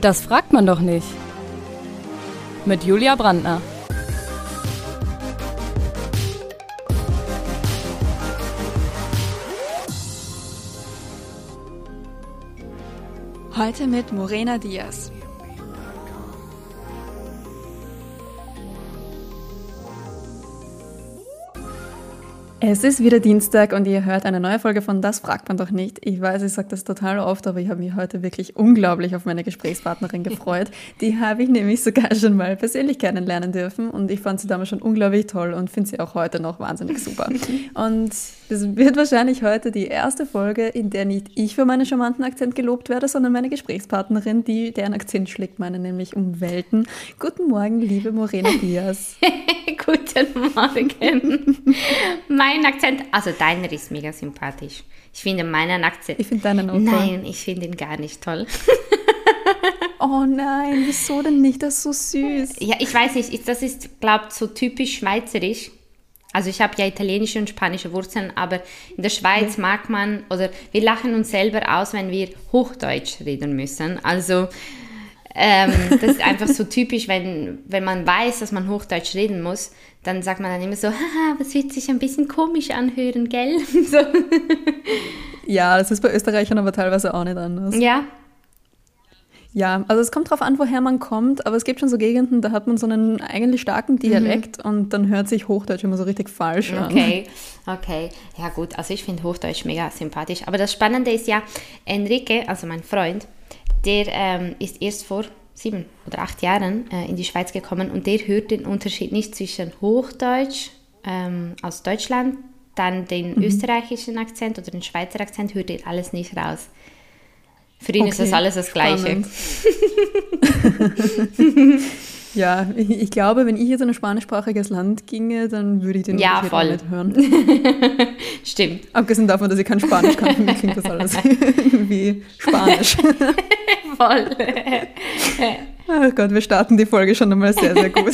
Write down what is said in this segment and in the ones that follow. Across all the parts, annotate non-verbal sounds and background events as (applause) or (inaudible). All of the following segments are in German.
Das fragt man doch nicht. Mit Julia Brandner. Heute mit Morena Diaz. Es ist wieder Dienstag und ihr hört eine neue Folge von Das fragt man doch nicht. Ich weiß, ich sage das total oft, aber ich habe mich heute wirklich unglaublich auf meine Gesprächspartnerin gefreut. Die habe ich nämlich sogar schon mal persönlich kennenlernen dürfen und ich fand sie damals schon unglaublich toll und finde sie auch heute noch wahnsinnig super. Und es wird wahrscheinlich heute die erste Folge, in der nicht ich für meinen charmanten Akzent gelobt werde, sondern meine Gesprächspartnerin, die deren Akzent schlägt meine nämlich um Welten. Guten Morgen, liebe Morena Diaz. (laughs) Guten Morgen. mein Akzent, also deiner ist mega sympathisch. Ich finde meinen Akzent. Ich finde deinen auch toll. Nein, ich finde ihn gar nicht toll. (laughs) oh nein, wieso denn nicht? Das ist so süß. Ja, ich weiß nicht, das ist, glaube ich, so typisch schweizerisch. Also ich habe ja italienische und spanische Wurzeln, aber in der Schweiz ja. mag man, oder wir lachen uns selber aus, wenn wir Hochdeutsch reden müssen. Also ähm, das ist einfach so typisch, wenn, wenn man weiß, dass man Hochdeutsch reden muss, dann sagt man dann immer so, haha, das wird sich ein bisschen komisch anhören, gell? (laughs) so. Ja, das ist bei Österreichern aber teilweise auch nicht anders. Ja, ja, also es kommt darauf an, woher man kommt, aber es gibt schon so Gegenden, da hat man so einen eigentlich starken mhm. Dialekt mhm. und dann hört sich Hochdeutsch immer so richtig falsch an. Okay, (laughs) okay. Ja gut, also ich finde Hochdeutsch mega sympathisch. Aber das Spannende ist ja, Enrique, also mein Freund, der ähm, ist erst vor sieben oder acht Jahren äh, in die Schweiz gekommen und der hört den Unterschied nicht zwischen Hochdeutsch ähm, aus Deutschland, dann den mhm. österreichischen Akzent oder den Schweizer Akzent, hört er alles nicht raus. Für ihn okay. ist das alles das Gleiche. (laughs) ja, (laughs) ich, glaube, wenn ich jetzt in ein spanischsprachiges Land ginge, dann würde ich den ja, voll. nicht hören. (laughs) Stimmt. Abgesehen davon, dass ich kein Spanisch kann, für mich klingt das alles (laughs) wie Spanisch. voll. Ach Gott, wir starten die Folge schon einmal sehr, sehr gut.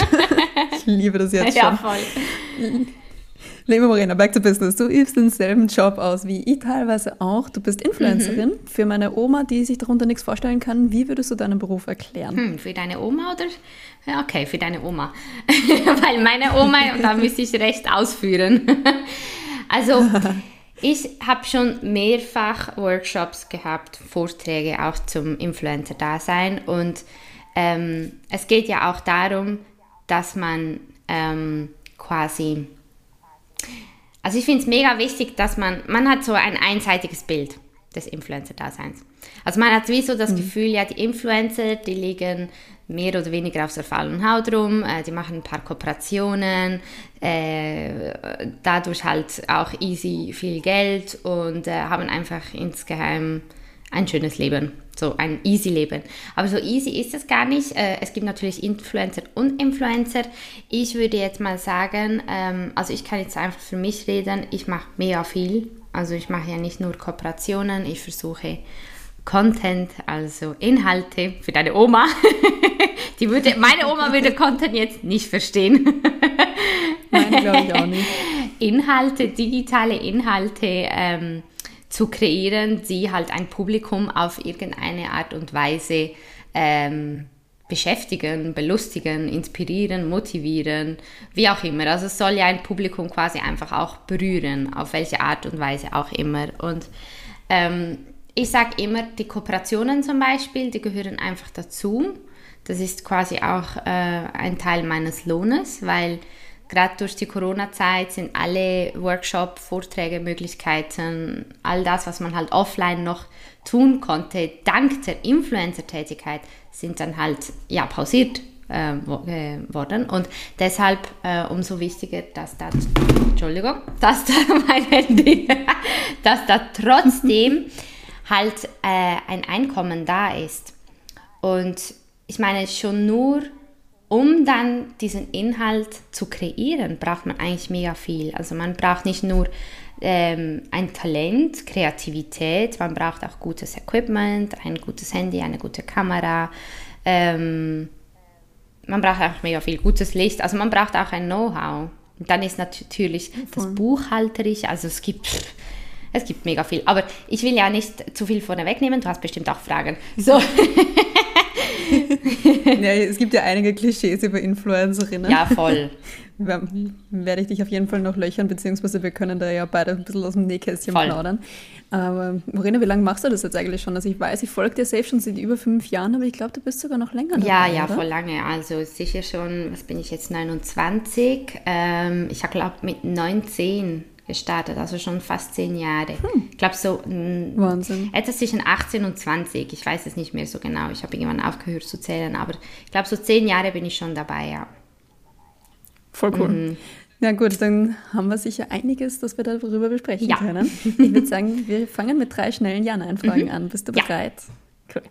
Ich liebe das jetzt schon. Ja, voll. Liebe Morena, back to business. Du übst denselben Job aus wie ich teilweise auch. Du bist Influencerin. Mhm. Für meine Oma, die sich darunter nichts vorstellen kann, wie würdest du deinen Beruf erklären? Hm, für deine Oma oder? Ja, okay, für deine Oma. (laughs) Weil meine Oma, da müsste ich recht ausführen. (laughs) also, (laughs) ich habe schon mehrfach Workshops gehabt, Vorträge auch zum Influencer-Dasein. Und ähm, es geht ja auch darum, dass man ähm, quasi also ich finde es mega wichtig, dass man, man hat so ein einseitiges Bild des Influencer-Daseins. Also man hat sowieso das mhm. Gefühl, ja, die Influencer, die liegen mehr oder weniger auf der faulen Haut rum, äh, die machen ein paar Kooperationen, äh, dadurch halt auch easy viel Geld und äh, haben einfach insgeheim ein schönes Leben so ein easy Leben. Aber so easy ist es gar nicht. Äh, es gibt natürlich Influencer und Influencer. Ich würde jetzt mal sagen, ähm, also ich kann jetzt einfach für mich reden, ich mache mega viel. Also ich mache ja nicht nur Kooperationen, ich versuche Content, also Inhalte für deine Oma. (laughs) Die würde, meine Oma würde Content jetzt nicht verstehen. Nein, glaube ich auch nicht. (laughs) Inhalte, digitale Inhalte. Ähm, zu kreieren, die halt ein Publikum auf irgendeine Art und Weise ähm, beschäftigen, belustigen, inspirieren, motivieren, wie auch immer. Also es soll ja ein Publikum quasi einfach auch berühren, auf welche Art und Weise auch immer. Und ähm, ich sage immer, die Kooperationen zum Beispiel, die gehören einfach dazu. Das ist quasi auch äh, ein Teil meines Lohnes, weil gerade durch die Corona-Zeit sind alle Workshop, Vorträge, Möglichkeiten, all das, was man halt offline noch tun konnte, dank der Influencer-Tätigkeit, sind dann halt ja pausiert äh, äh worden und deshalb äh, umso wichtiger, dass da, Entschuldigung, dass da (laughs) mein Handy, dass da trotzdem (laughs) halt äh, ein Einkommen da ist und ich meine schon nur um dann diesen Inhalt zu kreieren, braucht man eigentlich mega viel. Also man braucht nicht nur ähm, ein Talent, Kreativität, man braucht auch gutes Equipment, ein gutes Handy, eine gute Kamera. Ähm, man braucht auch mega viel gutes Licht. Also man braucht auch ein Know-how. Dann ist natürlich das Buchhalterisch, also es gibt, es gibt mega viel. Aber ich will ja nicht zu viel vorne wegnehmen, du hast bestimmt auch Fragen. So. (laughs) ja, es gibt ja einige Klischees über Influencerinnen. Ja, voll. (laughs) werde ich dich auf jeden Fall noch löchern, beziehungsweise wir können da ja beide ein bisschen aus dem Nähkästchen Voll. plaudern. Aber Morena, wie lange machst du das jetzt eigentlich schon? Also ich weiß, ich folge dir safe schon seit über fünf Jahren, aber ich glaube, du bist sogar noch länger dabei, Ja, ja, oder? voll lange. Also sicher schon, was bin ich jetzt, 29? Ähm, ich glaube mit 19 gestartet, also schon fast zehn Jahre. Hm. Ich glaube so Wahnsinn. etwas zwischen 18 und 20, ich weiß es nicht mehr so genau, ich habe irgendwann aufgehört zu zählen, aber ich glaube so zehn Jahre bin ich schon dabei, ja. Voll cool. Mhm. Na gut, dann haben wir sicher einiges, das wir darüber besprechen ja. können. Ich würde sagen, wir fangen mit drei schnellen Ja-Nein-Fragen mhm. an. Bist du bereit? Ja. Cool.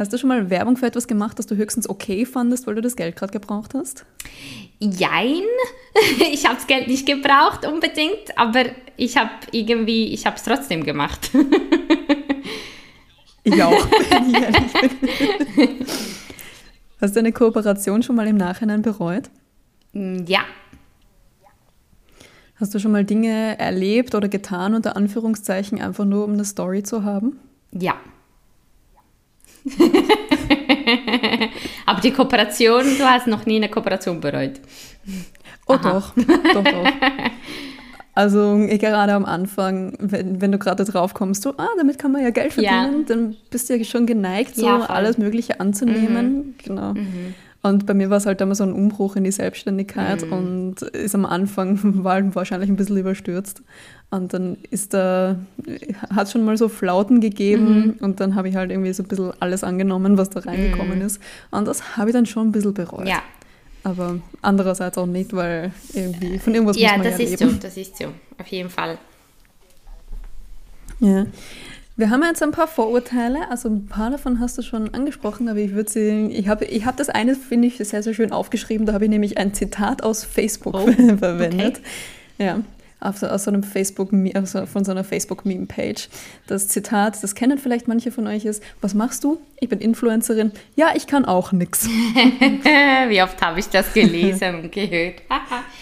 Hast du schon mal Werbung für etwas gemacht, das du höchstens okay fandest, weil du das Geld gerade gebraucht hast? Jein. (laughs) Ich habe das Geld nicht gebraucht unbedingt, aber ich habe irgendwie, ich habe es trotzdem gemacht. (laughs) Ich auch. (laughs) Hast du eine Kooperation schon mal im Nachhinein bereut? Mm, ja. Hast du schon mal Dinge erlebt oder getan, unter Anführungszeichen, einfach nur um eine Story zu haben? Ja. (laughs) Aber die Kooperation, du hast noch nie eine Kooperation bereut. Oh Aha. doch, doch, doch. Also gerade am Anfang, wenn, wenn du gerade drauf kommst, so, ah, damit kann man ja Geld verdienen, ja. dann bist du ja schon geneigt, so ja, alles Mögliche anzunehmen. Mhm. Genau. Mhm. Und bei mir war es halt immer so ein Umbruch in die Selbstständigkeit mhm. und ist am Anfang (laughs) war wahrscheinlich ein bisschen überstürzt. Und dann ist da, hat es schon mal so Flauten gegeben mhm. und dann habe ich halt irgendwie so ein bisschen alles angenommen, was da reingekommen mhm. ist. Und das habe ich dann schon ein bisschen bereut. Ja. Aber andererseits auch nicht, weil irgendwie von irgendwas ja, muss man das ja ist leben. so, das ist so, auf jeden Fall. Ja. Wir haben jetzt ein paar Vorurteile, also ein paar davon hast du schon angesprochen, aber ich würde sie, ich habe ich hab das eine, finde ich, sehr, sehr schön aufgeschrieben, da habe ich nämlich ein Zitat aus Facebook oh, (laughs) verwendet. Okay. Ja, aus, aus so einem Facebook, also von so einer Facebook-Meme-Page. Das Zitat, das kennen vielleicht manche von euch, ist, was machst du? Ich bin Influencerin. Ja, ich kann auch nichts. (laughs) Wie oft habe ich das gelesen und gehört?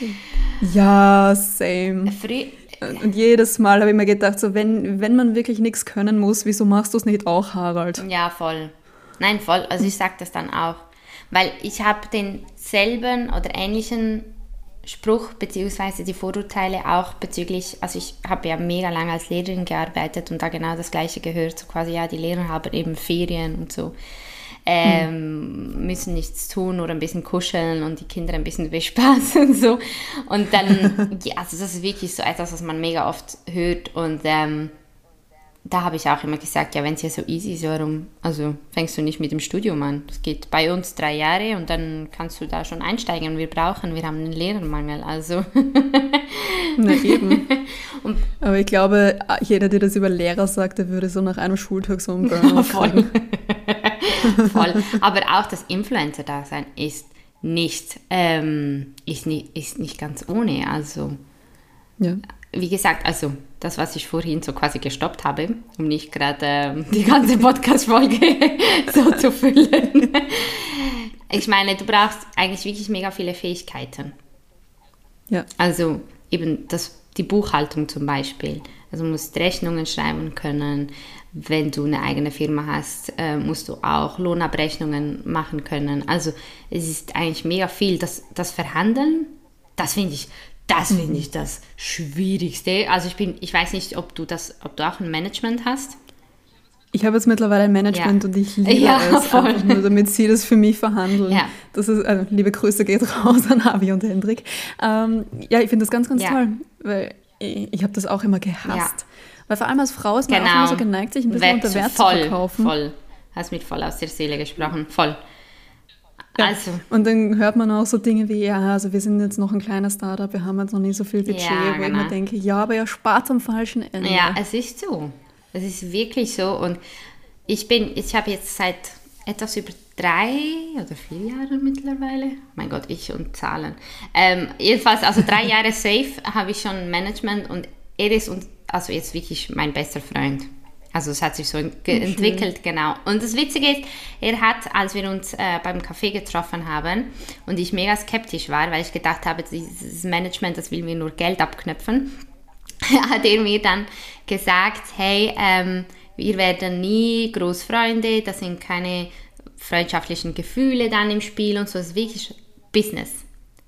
(laughs) ja, same. Früher und jedes Mal habe ich mir gedacht, so, wenn, wenn man wirklich nichts können muss, wieso machst du es nicht auch, Harald? Ja, voll. Nein, voll. Also ich sage das dann auch. Weil ich habe denselben oder ähnlichen Spruch beziehungsweise die Vorurteile auch bezüglich, also ich habe ja mega lange als Lehrerin gearbeitet und da genau das gleiche gehört, so quasi ja, die Lehrer haben eben Ferien und so ähm, müssen nichts tun oder ein bisschen kuscheln und die Kinder ein bisschen bespaßen und so. Und dann, (laughs) ja, also das ist wirklich so etwas, was man mega oft hört und ähm, da habe ich auch immer gesagt, ja, wenn es ja so easy ist, warum, also fängst du nicht mit dem Studium an? Es geht bei uns drei Jahre und dann kannst du da schon einsteigen. Wir brauchen, wir haben einen Lehrermangel, also. (laughs) Na eben. (laughs) Aber ich glaube, jeder, der das über Lehrer sagt, der würde so nach einem Schultag so einen Burnout (laughs) Voll. Voll. Aber auch das Influencer-Dasein ist nicht, ähm, ist, nicht, ist nicht ganz ohne. Also, ja. wie gesagt, also das, was ich vorhin so quasi gestoppt habe, um nicht gerade äh, (laughs) die ganze Podcast-Folge (laughs) so zu füllen. ich meine, du brauchst eigentlich wirklich mega viele Fähigkeiten. Ja. Also eben das, die Buchhaltung zum Beispiel. Also du musst Rechnungen schreiben können, wenn du eine eigene Firma hast, äh, musst du auch Lohnabrechnungen machen können. Also es ist eigentlich mega viel. Das, das Verhandeln, das finde ich, das finde ich das Schwierigste. Also ich bin, ich weiß nicht, ob du das, ob du auch ein Management hast. Ich habe jetzt mittlerweile ein Management ja. und ich liebe ja, es, voll. nur damit sie das für mich verhandeln. Ja. Das ist, also, liebe Grüße geht raus an Avi und Hendrik. Ähm, ja, ich finde das ganz, ganz ja. toll, weil ich, ich habe das auch immer gehasst. Weil vor allem als Frau ist man genau. auch immer so geneigt, sich ein bisschen Wert, unter Wert voll, zu verkaufen. Voll, hast mit voll aus der Seele gesprochen, voll. Ja. Also. Und dann hört man auch so Dinge wie, ja, also wir sind jetzt noch ein kleiner Startup, wir haben jetzt noch nicht so viel Budget, ja, wo genau. ich mir denke, ja, aber ihr spart am falschen Ende. Ja, es ist so. Es ist wirklich so. Und ich bin, ich habe jetzt seit etwas über drei oder vier Jahren mittlerweile, mein Gott, ich und Zahlen. Ähm, jedenfalls, also drei (laughs) Jahre safe habe ich schon Management und er ist und also jetzt wirklich mein bester Freund. Also es hat sich so entwickelt, genau. Und das Witzige ist, er hat, als wir uns äh, beim Café getroffen haben und ich mega skeptisch war, weil ich gedacht habe, dieses Management, das will mir nur Geld abknöpfen, (laughs) hat er mir dann gesagt, hey, ähm, wir werden nie Großfreunde, das sind keine freundschaftlichen Gefühle dann im Spiel und so. Es ist wirklich Business.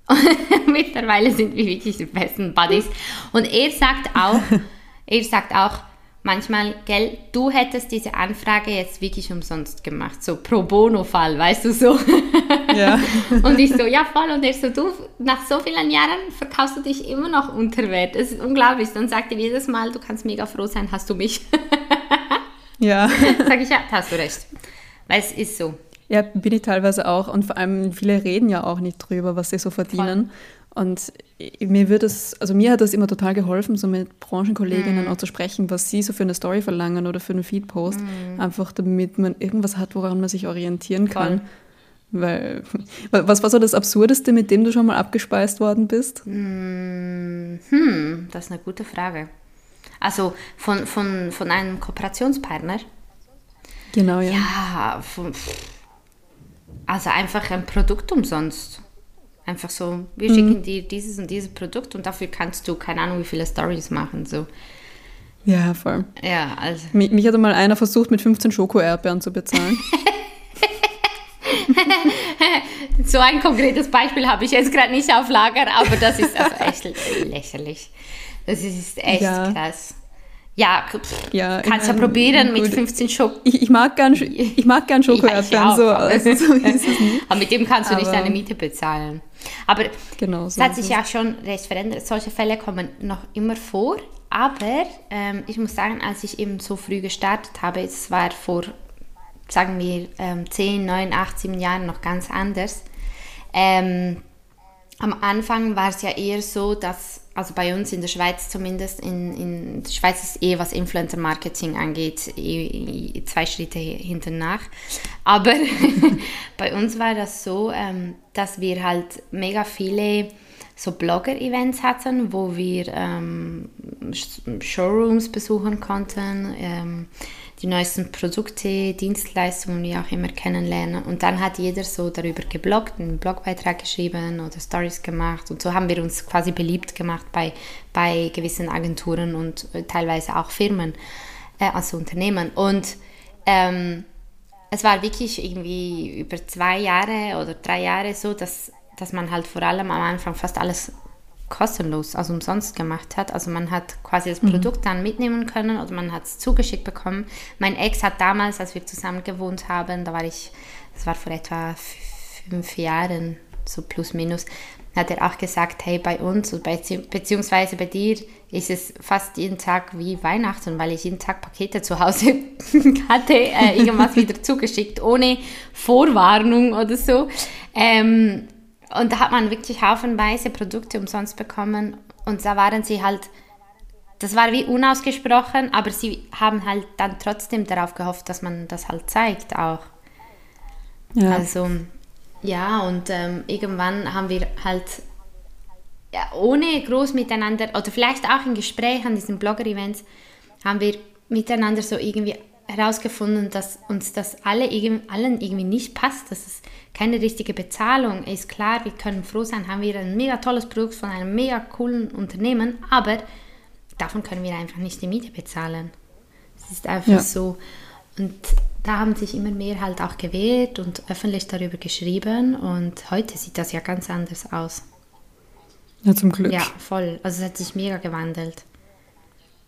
(laughs) Mittlerweile sind wir wirklich die besten Buddies. Und er sagt auch, (laughs) er sagt auch, manchmal, gell, du hättest diese Anfrage jetzt wirklich umsonst gemacht, so pro bono-Fall, weißt du so. Ja. (laughs) und ich so, ja voll, und er so, du, nach so vielen Jahren verkaufst du dich immer noch unter Wert. Das ist unglaublich. Dann sagt er jedes Mal, du kannst mega froh sein, hast du mich. (laughs) ja. Sag ich, ja, hast du recht. Weil es ist so. Ja, bin ich teilweise auch. Und vor allem, viele reden ja auch nicht drüber, was sie so verdienen. Voll. Und mir wird es, also mir hat das immer total geholfen, so mit Branchenkolleginnen mm. auch zu sprechen, was sie so für eine Story verlangen oder für einen Feedpost. Mm. Einfach damit man irgendwas hat, woran man sich orientieren kann. Voll. Weil, (laughs) was war so das Absurdeste, mit dem du schon mal abgespeist worden bist? Mm, hm, das ist eine gute Frage. Also von, von, von einem Kooperationspartner? Genau, ja. Ja, von, also einfach ein Produkt umsonst. Einfach so, wir mhm. schicken dir dieses und dieses Produkt und dafür kannst du keine Ahnung, wie viele Stories machen. So. Ja, voll. Ja, also. Mich, mich hatte mal einer versucht, mit 15 Schoko-Erdbeeren zu bezahlen. (laughs) so ein konkretes Beispiel habe ich jetzt gerade nicht auf Lager, aber das ist also echt (laughs) lächerlich. Das ist echt ja. krass. Ja, pff, ja kannst ja probieren mit 15 Schoko. Ich, ich, mag gern, ich mag gern Schoko-Erdbeeren. so, (laughs) also, so aber mit dem kannst du aber nicht deine Miete bezahlen. Aber genau, so es hat sich ja schon recht verändert. Solche Fälle kommen noch immer vor. Aber ähm, ich muss sagen, als ich eben so früh gestartet habe, es war vor, sagen wir, ähm, 10, 9, 8, 7 Jahren noch ganz anders. Ähm, am Anfang war es ja eher so, dass, also bei uns in der Schweiz zumindest, in, in der Schweiz ist eh, was Influencer-Marketing angeht, eh, zwei Schritte hinten nach. Aber (laughs) bei uns war das so, ähm, dass wir halt mega viele so Blogger-Events hatten, wo wir ähm, Showrooms besuchen konnten, ähm, die neuesten Produkte, Dienstleistungen, wie auch immer kennenlernen. Und dann hat jeder so darüber gebloggt, einen Blogbeitrag geschrieben oder Stories gemacht. Und so haben wir uns quasi beliebt gemacht bei, bei gewissen Agenturen und äh, teilweise auch Firmen, äh, also Unternehmen. Und ähm, es war wirklich irgendwie über zwei Jahre oder drei Jahre so, dass, dass man halt vor allem am Anfang fast alles kostenlos, also umsonst gemacht hat. Also man hat quasi das mhm. Produkt dann mitnehmen können oder man hat es zugeschickt bekommen. Mein Ex hat damals, als wir zusammen gewohnt haben, da war ich, das war vor etwa fünf Jahren, so plus minus, hat er auch gesagt, hey, bei uns, beziehungsweise bei dir, ist es fast jeden Tag wie Weihnachten, weil ich jeden Tag Pakete zu Hause (laughs) hatte, äh, irgendwas wieder (laughs) zugeschickt, ohne Vorwarnung oder so. Ähm, und da hat man wirklich haufenweise Produkte umsonst bekommen. Und da waren sie halt, das war wie unausgesprochen, aber sie haben halt dann trotzdem darauf gehofft, dass man das halt zeigt auch. Ja. Also, ja, und ähm, irgendwann haben wir halt ja, ohne groß miteinander, oder vielleicht auch im Gespräch an diesen Blogger-Events, haben wir miteinander so irgendwie herausgefunden, dass uns das alle, allen irgendwie nicht passt, dass es keine richtige Bezahlung ist. Klar, wir können froh sein, haben wir ein mega tolles Produkt von einem mega coolen Unternehmen, aber davon können wir einfach nicht die Miete bezahlen. Es ist einfach ja. so. Und da haben sich immer mehr halt auch gewehrt und öffentlich darüber geschrieben und heute sieht das ja ganz anders aus. Ja, zum Glück. Ja, voll. Also es hat sich mega gewandelt.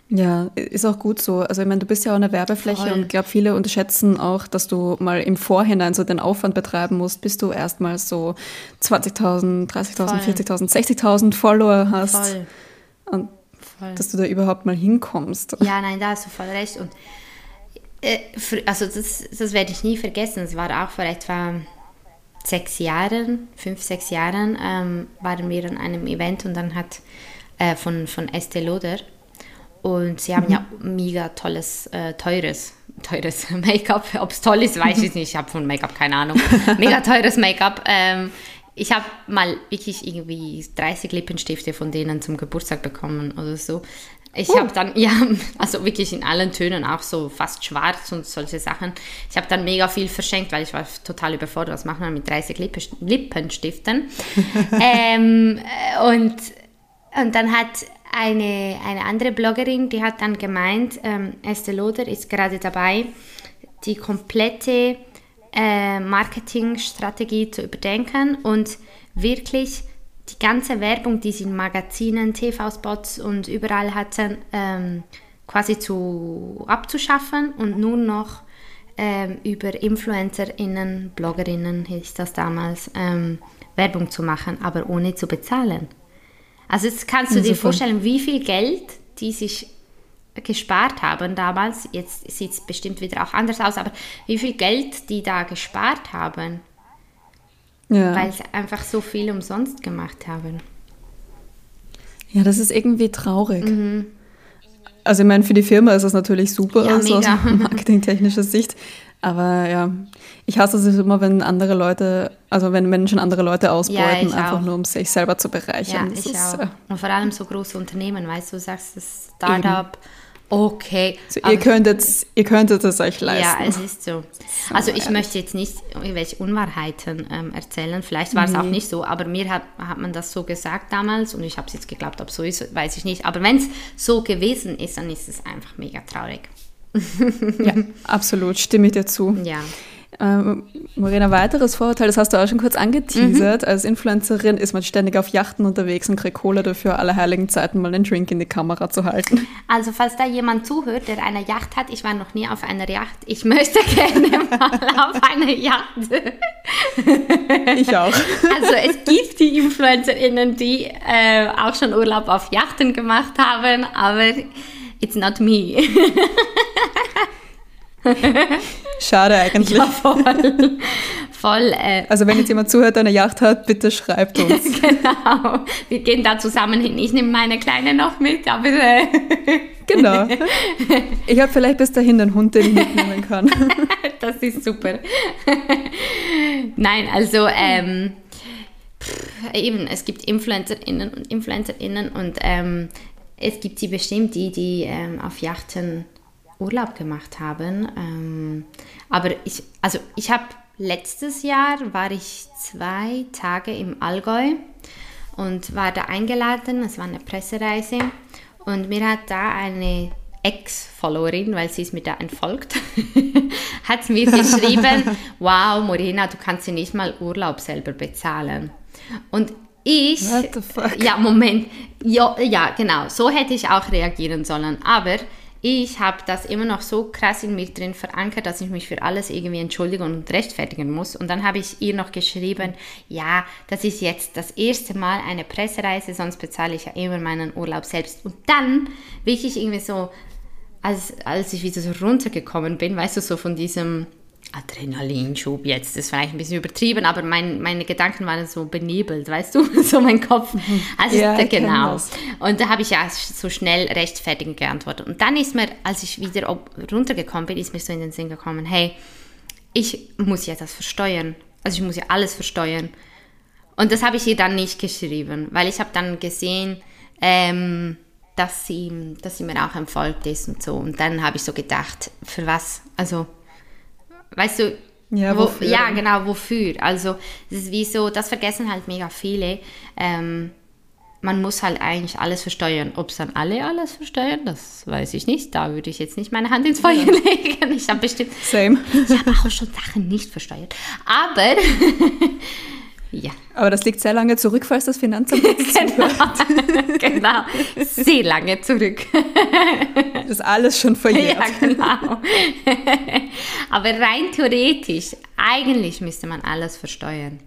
Ja, ist auch gut so. Also ich meine, du bist ja auch eine Werbefläche Voll. und ich glaube, viele unterschätzen auch, dass du mal im Vorhinein so den Aufwand betreiben musst, bis du erstmal so 20.000, 30.000, 40.000, 60.000 Follower hast. Voll. Und voll. dass du da überhaupt mal hinkommst. Ja, nein, da hast du voll recht. Und äh, also das, das werde ich nie vergessen. Es war auch vor etwa sechs Jahren, fünf, sechs Jahren, ähm, waren wir an einem Event und dann hat äh, von, von Estee Lauder und sie haben mhm. ja mega tolles, äh, teures, teures (laughs) Make-up. Ob es toll ist, weiß ich nicht. Ich habe von Make-up keine Ahnung. (laughs) Mega teures Make-up. Ähm, ich habe mal wirklich irgendwie 30 Lippenstifte von denen zum Geburtstag bekommen oder so. Ich uh. habe dann, (laughs) ja, also wirklich in allen Tönen, auch so fast schwarz und solche Sachen. Ich habe dann mega viel verschenkt, weil ich war total überfordert. Was macht man mit 30 Lippenstiften? ähm, und, und dann hat eine, eine andere Bloggerin, die hat dann gemeint, ähm, Estée Lauder ist gerade dabei, die komplette äh, Marketingstrategie zu überdenken und wirklich die ganze Werbung, die sie in Magazinen, TV-Spots und überall hatten, ähm, quasi zu, abzuschaffen und nur noch ähm, über InfluencerInnen, BloggerInnen hieß das damals, ähm, Werbung zu machen, aber ohne zu bezahlen. Also jetzt kannst du dir vorstellen, wie viel Geld die sich gespart haben damals. Jetzt sieht es bestimmt wieder auch anders aus, aber wie viel Geld die da gespart haben, ja. weil sie einfach so viel umsonst gemacht haben. Ja, das ist irgendwie traurig. Mhm. Also ich meine, für die Firma ist das natürlich super, ja, also aus (laughs) marketingtechnischer Sicht. Aber ja, ich hasse es immer, wenn andere Leute, also wenn Menschen andere Leute ausbeuten, ja, einfach auch. nur um sich selber zu bereichern. Ja, das ich ist, auch. Äh, Und vor allem so große Unternehmen, weißt du, du sagst das Startup. Okay. So, ihr, könntet, ihr könntet es euch leisten. Ja, es ist so. Also ich möchte jetzt nicht irgendwelche Unwahrheiten ähm, erzählen. Vielleicht war es nee. auch nicht so, aber mir hat, hat man das so gesagt damals und ich habe es jetzt geglaubt, ob es so ist, weiß ich nicht. Aber wenn es so gewesen ist, dann ist es einfach mega traurig. Ja, absolut, stimme ich dir zu. Ja. Ähm, Morena, weiteres Vorurteil, das hast du auch schon kurz angeteasert. Mhm. Als Influencerin ist man ständig auf Yachten unterwegs und kriegt Kohle dafür, alle heiligen Zeiten mal einen Drink in die Kamera zu halten. Also, falls da jemand zuhört, der eine Yacht hat, ich war noch nie auf einer Yacht. Ich möchte (laughs) gerne mal auf eine Yacht. ich auch. Also, es gibt die InfluencerInnen, die äh, auch schon Urlaub auf Yachten gemacht haben, aber it's not me. (laughs) Schade eigentlich. Ja, voll. voll äh, also wenn jetzt jemand zuhört, der eine Yacht hat, bitte schreibt uns. (laughs) genau. Wir gehen da zusammen hin. Ich nehme meine Kleine noch mit, aber... Äh, genau. (laughs) Ich habe vielleicht bis dahin einen Hund, den ich mitnehmen kann. das ist super. Nein, also... Ähm, eben, es gibt InfluencerInnen und InfluencerInnen und ähm, es gibt sie bestimmt, die, die ähm, auf Yachten Urlaub gemacht haben. Ähm, aber ich, also ich habe letztes Jahr war ich zwei Tage im Allgäu und war da eingeladen. Es war eine Pressereise und mir hat da eine Ex-Followerin, weil sie ist mir da entfolgt, (laughs) hat mir geschrieben, (laughs) wow, Morena, du kannst dir nicht mal Urlaub selber bezahlen. Und ich, ja, Moment, ja, ja, genau, so hätte ich auch reagieren sollen, aber ich habe das immer noch so krass in mir drin verankert, dass ich mich für alles irgendwie entschuldigen und rechtfertigen muss. Und dann habe ich ihr noch geschrieben, ja, das ist jetzt das erste Mal eine Pressereise, sonst bezahle ich ja immer meinen Urlaub selbst. Und dann wirklich irgendwie so, als, als ich wieder so runtergekommen bin, weißt du, so von diesem Adrenalinschub jetzt, das ist vielleicht ein bisschen übertrieben, aber mein, meine Gedanken waren so benebelt, weißt du, (laughs) so mein Kopf. Also ja, da, genau. Und da habe ich ja so schnell rechtfertigend geantwortet. Und dann ist mir, als ich wieder runtergekommen bin, ist mir so in den Sinn gekommen, hey, ich muss ja das versteuern. Also ich muss ja alles versteuern. Und das habe ich ihr dann nicht geschrieben, weil ich habe dann gesehen, ähm, dass sie, dass sie mir auch entfolgt ist und so. Und dann habe ich so gedacht, für was? Also Weißt du, ja, wo, ja, genau, wofür? Also, es ist wie so, das vergessen halt mega viele. Ähm, man muss halt eigentlich alles versteuern. Ob es dann alle alles versteuern, das weiß ich nicht. Da würde ich jetzt nicht meine Hand ins Feuer ja. legen. (laughs) Ich habe bestimmt. Same. Ich habe auch schon Sachen nicht versteuert. Aber (laughs) Ja. Aber das liegt sehr lange zurück, falls das Finanzamt (laughs) genau. (laughs) genau, sehr lange zurück. (laughs) das ist alles schon verjährt. Ja, genau. Aber rein theoretisch, eigentlich müsste man alles versteuern.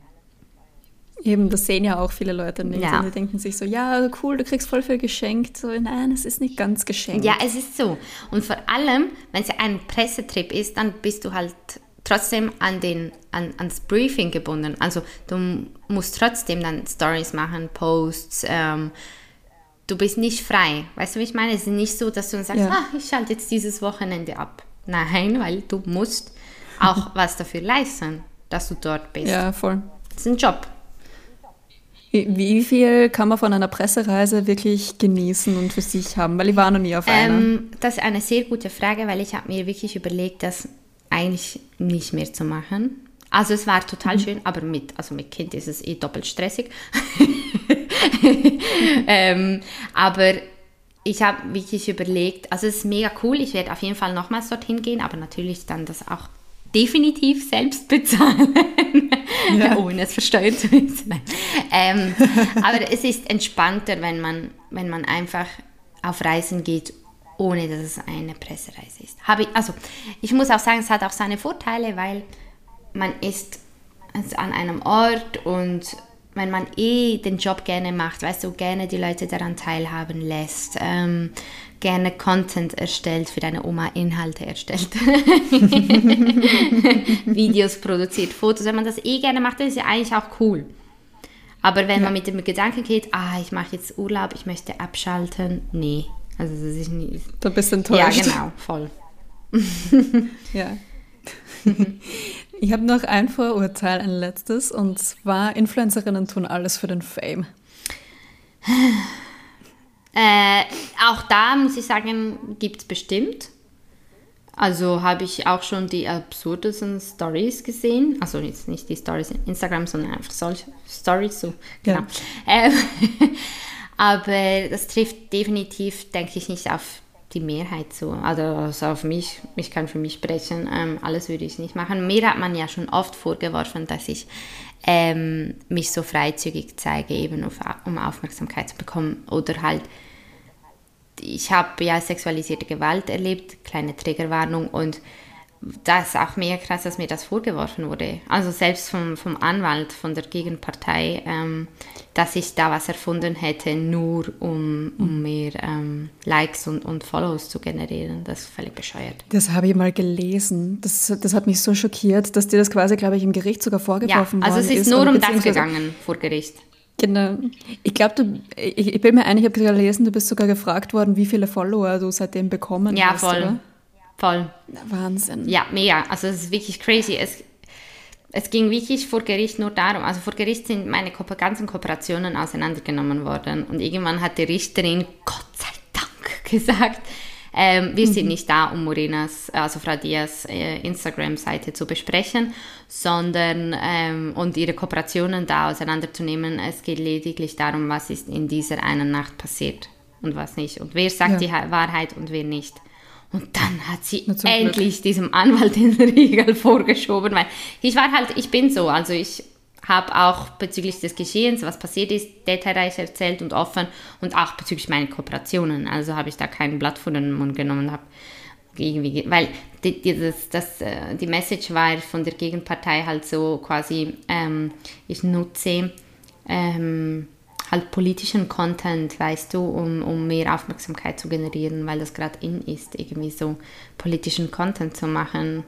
Eben, das sehen ja auch viele Leute nicht. Ja. Und die denken sich so, ja, cool, du kriegst voll viel geschenkt. So, nein, es ist nicht ganz geschenkt. Ja, es ist so. Und vor allem, wenn es ein Pressetrip ist, dann bist du halt trotzdem an den, an, ans Briefing gebunden. Also du musst trotzdem dann Stories machen, Posts. Ähm, du bist nicht frei. Weißt du, wie ich meine? Es ist nicht so, dass du dann sagst, ja. ah, ich schalte jetzt dieses Wochenende ab. Nein, (laughs) weil du musst auch (laughs) was dafür leisten, dass du dort bist. Ja, voll. Das ist ein Job. Wie viel kann man von einer Pressereise wirklich genießen und für sich haben? Weil ich war noch nie auf einer. Ähm, das ist eine sehr gute Frage, weil ich habe mir wirklich überlegt, dass eigentlich nicht mehr zu machen. Also es war total mhm. schön, aber mit, also mit Kind ist es eh doppelt stressig. (laughs) ähm, aber ich habe wirklich überlegt, also es ist mega cool, ich werde auf jeden Fall nochmals dorthin gehen, aber natürlich dann das auch definitiv selbst (laughs) bezahlen, ja. (laughs) ohne es versteuert zu müssen. Ähm, aber es ist entspannter, wenn man, wenn man einfach auf Reisen geht, ohne dass es eine Pressereise ist. Habe ich, also ich muss auch sagen, es hat auch seine Vorteile, weil man ist an einem Ort und wenn man eh den Job gerne macht, weißt du, gerne die Leute daran teilhaben lässt, ähm, gerne Content erstellt, für deine Oma Inhalte erstellt, (laughs) Videos produziert, Fotos, wenn man das eh gerne macht, dann ist ja eigentlich auch cool. Aber wenn ja. man mit dem Gedanken geht, ah, ich mache jetzt Urlaub, ich möchte abschalten, nee. Also das ist nicht. Du bist enttäuscht. Ja, genau, voll. (laughs) ja. (laughs) Ich habe noch ein Vorurteil, ein letztes, und zwar Influencerinnen tun alles für den Fame. (sighs) Äh, auch da muss ich sagen, gibt es bestimmt. Also habe ich auch schon die absurdesten Stories gesehen. Also jetzt nicht die Stories in Instagram, sondern einfach solche Stories. So. Genau. Ja. Ähm, (laughs) aber das trifft definitiv, denke ich, nicht auf die Mehrheit so. Also, also auf mich, ich kann für mich sprechen, ähm, alles würde ich nicht machen. Mir hat man ja schon oft vorgeworfen, dass ich ähm, mich so freizügig zeige, eben auf, um Aufmerksamkeit zu bekommen. Oder halt, ich habe ja sexualisierte Gewalt erlebt, kleine Triggerwarnung und das ist auch mehr krass, dass mir das vorgeworfen wurde. Also selbst vom, vom Anwalt, von der Gegenpartei, ähm, dass ich da was erfunden hätte, nur um, um mehr ähm, Likes und, und Follows zu generieren. Das ist völlig bescheuert. Das habe ich mal gelesen. Das, das hat mich so schockiert, dass dir das quasi, glaube ich, im Gericht sogar vorgeworfen ja, also es ist nur um das gegangen vor Gericht. Genau. Ich glaube, ich, ich, bin mir einig, ich habe gelesen, du bist sogar gefragt worden, wie viele Follower du seitdem bekommen ja, hast. Ja, voll. Oder? Voll. Wahnsinn. Ja, mehr. Also es ist wirklich crazy. Es, es ging wirklich vor Gericht nur darum, also vor Gericht sind meine ganzen Kooperationen auseinandergenommen worden und irgendwann hat die Richterin, Gott sei Dank, (laughs) gesagt, ähm, wir mhm. sind nicht da, um Morenas, also Frau Diaz äh, Instagram-Seite zu besprechen, sondern ähm, und ihre Kooperationen da auseinanderzunehmen. Es geht lediglich darum, was ist in dieser einen Nacht passiert und was nicht und wer sagt ja. die Wahrheit und wer nicht. Und dann hat sie endlich Glück. diesem Anwalt den (laughs) Riegel vorgeschoben, weil ich war halt, ich bin so, also ich habe auch bezüglich des Geschehens, was passiert ist, detailreich erzählt und offen und auch bezüglich meiner Kooperationen. Also habe ich da kein Blatt vor den Mund genommen, habe irgendwie, weil die, die, das, das, äh, die Message war von der Gegenpartei halt so quasi, ähm, ich nutze ähm, halt politischen Content, weißt du, um, um mehr Aufmerksamkeit zu generieren, weil das gerade in ist, irgendwie so politischen Content zu machen.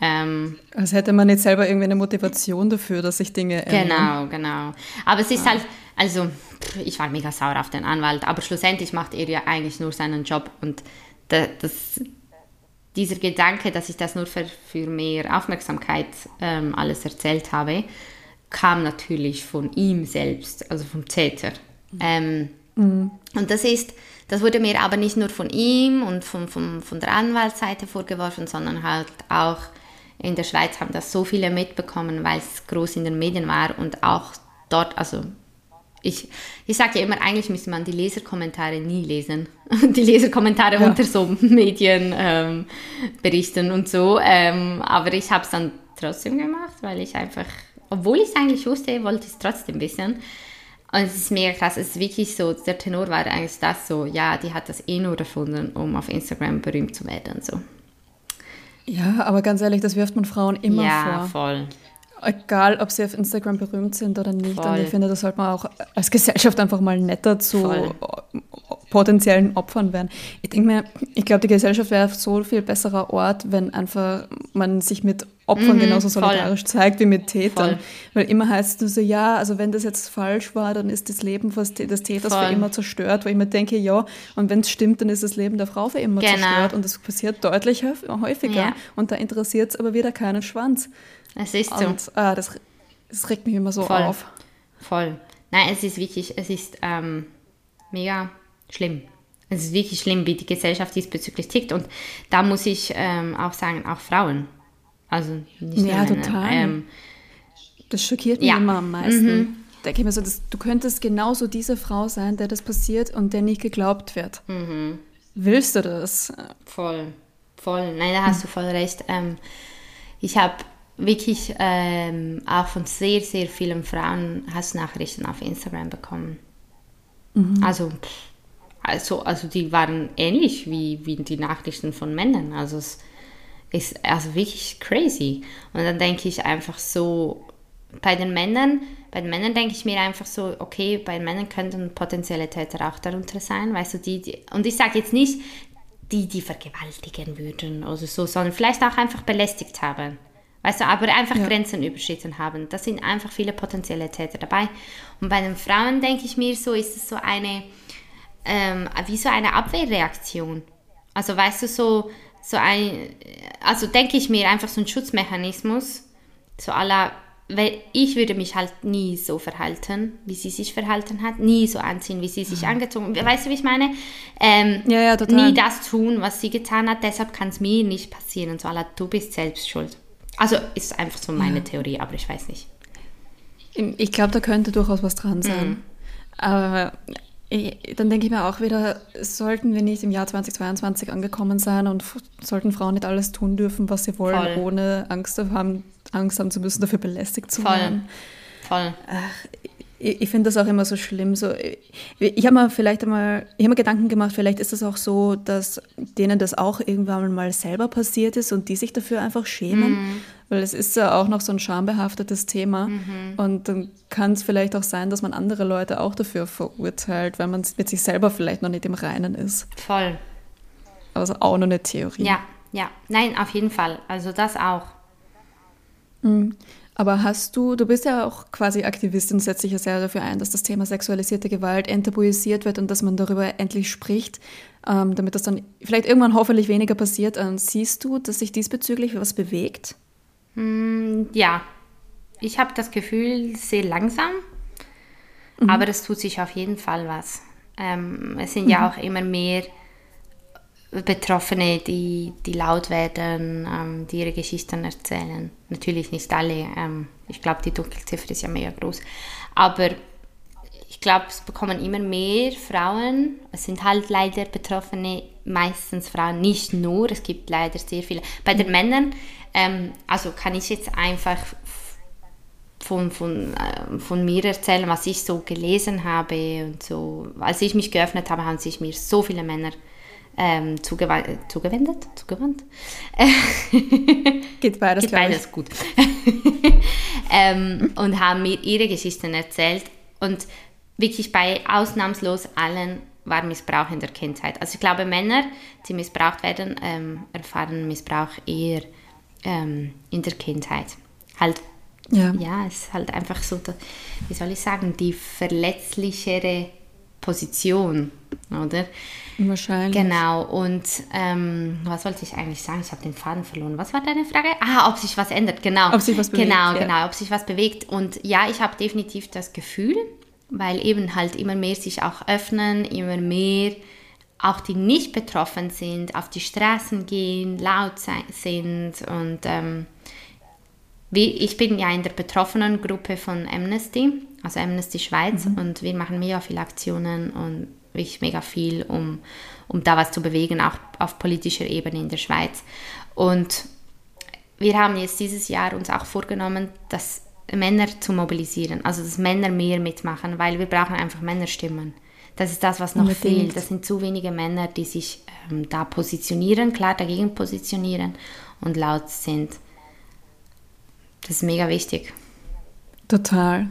Ähm, Als hätte man jetzt selber irgendwie eine Motivation dafür, dass sich Dinge ändern. Genau, genau. Aber es ist ah. halt, also ich war mega sauer auf den Anwalt, aber schlussendlich macht er ja eigentlich nur seinen Job und das, das dieser Gedanke, dass ich das nur für, für mehr Aufmerksamkeit ähm, alles erzählt habe, kam natürlich von ihm selbst, also vom Täter. Ähm, mhm. Und das ist, das wurde mir aber nicht nur von ihm und von, von, von der Anwaltsseite vorgeworfen, sondern halt auch in der Schweiz haben das so viele mitbekommen, weil es groß in den Medien war und auch dort, also ich, ich sage ja immer, eigentlich müsste man die Leserkommentare nie lesen. (laughs) Die Leserkommentare ja. unter so Medienberichten ähm, und so. Ähm, aber ich habe es dann trotzdem gemacht, weil ich einfach obwohl ich es eigentlich wusste, wollte ich es trotzdem wissen. Und es ist mega krass. Es ist wirklich so, der Tenor war eigentlich das so, ja, die hat das eh nur erfunden, um auf Instagram berühmt zu werden. So. Ja, aber ganz ehrlich, das wirft man Frauen immer ja, vor. Ja, voll. Egal, ob sie auf Instagram berühmt sind oder nicht. Voll. Und ich finde, das sollte man auch als Gesellschaft einfach mal netter zu voll. potenziellen Opfern werden. Ich denke mir, ich glaube, die Gesellschaft wäre so viel besserer Ort, wenn einfach man sich mit Opfern mhm, genauso solidarisch voll. zeigt wie mit Tätern. Voll. Weil immer heißt es so, ja, also wenn das jetzt falsch war, dann ist das Leben des Täters voll. für immer zerstört. Wo ich mir denke, ja, und wenn es stimmt, dann ist das Leben der Frau für immer genau. zerstört. Und das passiert deutlich häufiger. Ja. Und da interessiert es aber wieder keinen Schwanz. Es ist so. Und ah, das, das regt mich immer so Voll. auf. Voll. Nein, es ist wirklich, es ist ähm, mega schlimm. Es ist wirklich schlimm, wie die Gesellschaft diesbezüglich tickt. Und da muss ich ähm, auch sagen, auch Frauen. Also nicht Ja, nur total. Ähm, das schockiert mich ja. immer am meisten. Mhm. Da denke ich mir so, dass, du könntest genauso diese Frau sein, der das passiert und der nicht geglaubt wird. Mhm. Willst du das? Voll, voll. Nein, da hast du voll recht. Ähm, ich habe wirklich ähm, auch von sehr, sehr vielen Frauen Hassnachrichten auf Instagram bekommen. Mhm. Also, also, also die waren ähnlich wie, wie die Nachrichten von Männern. Also es ist also wirklich crazy. Und dann denke ich einfach so, bei den Männern, bei den Männern denke ich mir einfach so, okay, bei den Männern könnten potenzielle Täter auch darunter sein, weißt du, die, die und ich sage jetzt nicht, die, die vergewaltigen würden oder so, sondern vielleicht auch einfach belästigt haben. Weißt du, aber einfach ja. Grenzen überschritten haben. Da sind einfach viele potenzielle Täter dabei. Und bei den Frauen denke ich mir so, ist es so eine, ähm, wie so eine Abwehrreaktion. Also weißt du, so, so ein, also denke ich mir einfach so ein Schutzmechanismus, so aller, weil ich würde mich halt nie so verhalten, wie sie sich verhalten hat, nie so anziehen, wie sie sich mhm. angezogen hat. Weißt du, wie ich meine? Ähm, ja, ja, total. Nie das tun, was sie getan hat, deshalb kann es mir nicht passieren. So, aller, du bist selbst schuld. Also ist einfach so meine ja. Theorie, aber ich weiß nicht. Ich glaube, da könnte durchaus was dran sein. Mhm. Aber dann denke ich mir auch wieder, sollten wir nicht im Jahr 2022 angekommen sein und sollten Frauen nicht alles tun dürfen, was sie wollen, Voll. ohne Angst haben, Angst haben zu müssen, dafür belästigt zu Voll. werden. Voll. Ach, ich, ich finde das auch immer so schlimm. So, ich, ich habe mir vielleicht einmal, ich habe mir Gedanken gemacht, vielleicht ist es auch so, dass denen das auch irgendwann mal selber passiert ist und die sich dafür einfach schämen. Mhm. Weil es ist ja auch noch so ein schambehaftetes Thema. Mhm. Und dann kann es vielleicht auch sein, dass man andere Leute auch dafür verurteilt, weil man mit sich selber vielleicht noch nicht im Reinen ist. Voll. Also auch noch eine Theorie. Ja, ja. Nein, auf jeden Fall. Also das auch. Mhm. Aber hast du, du bist ja auch quasi Aktivistin, setzt dich ja sehr dafür ein, dass das Thema sexualisierte Gewalt enttabuisiert wird und dass man darüber endlich spricht, ähm, damit das dann vielleicht irgendwann hoffentlich weniger passiert. Ähm, siehst du, dass sich diesbezüglich was bewegt? Mm, ja, ich habe das Gefühl, sehr langsam, mhm. aber es tut sich auf jeden Fall was. Ähm, es sind mhm. ja auch immer mehr Betroffene, die, die laut werden, ähm, die ihre Geschichten erzählen. Natürlich nicht alle. Ähm, ich glaube, die Dunkelziffer ist ja mega groß. Aber ich glaube, es bekommen immer mehr Frauen. Es sind halt leider Betroffene, meistens Frauen, nicht nur. Es gibt leider sehr viele. Bei den Männern, ähm, also kann ich jetzt einfach von, von, äh, von mir erzählen, was ich so gelesen habe und so. Als ich mich geöffnet habe, haben sich mir so viele Männer ähm, zugew zugewendet, zugewandt. Geht beides, Geht beides gut. (laughs) ähm, und haben mir ihre Geschichten erzählt und wirklich bei ausnahmslos allen war Missbrauch in der Kindheit. Also ich glaube, Männer, die missbraucht werden, ähm, erfahren Missbrauch eher ähm, in der Kindheit. Halt, ja. ja, es ist halt einfach so, wie soll ich sagen, die verletzlichere Position, oder? Wahrscheinlich. Genau, und ähm, was wollte ich eigentlich sagen? Ich habe den Faden verloren. Was war deine Frage? Ah, ob sich was ändert, genau. Ob sich was bewegt. Genau, ja. genau, ob sich was bewegt. Und ja, ich habe definitiv das Gefühl, weil eben halt immer mehr sich auch öffnen, immer mehr auch die nicht betroffen sind, auf die Straßen gehen, laut sind und ähm, wie, ich bin ja in der betroffenen Gruppe von Amnesty, also Amnesty Schweiz mhm. und wir machen mega viele Aktionen und wirklich mega viel, um, um da was zu bewegen, auch auf politischer Ebene in der Schweiz. Und wir haben jetzt dieses Jahr uns auch vorgenommen, dass Männer zu mobilisieren, also dass Männer mehr mitmachen, weil wir brauchen einfach Männerstimmen. Das ist das, was noch Unbedingt. fehlt. Das sind zu wenige Männer, die sich ähm, da positionieren, klar dagegen positionieren und laut sind. Das ist mega wichtig. Total.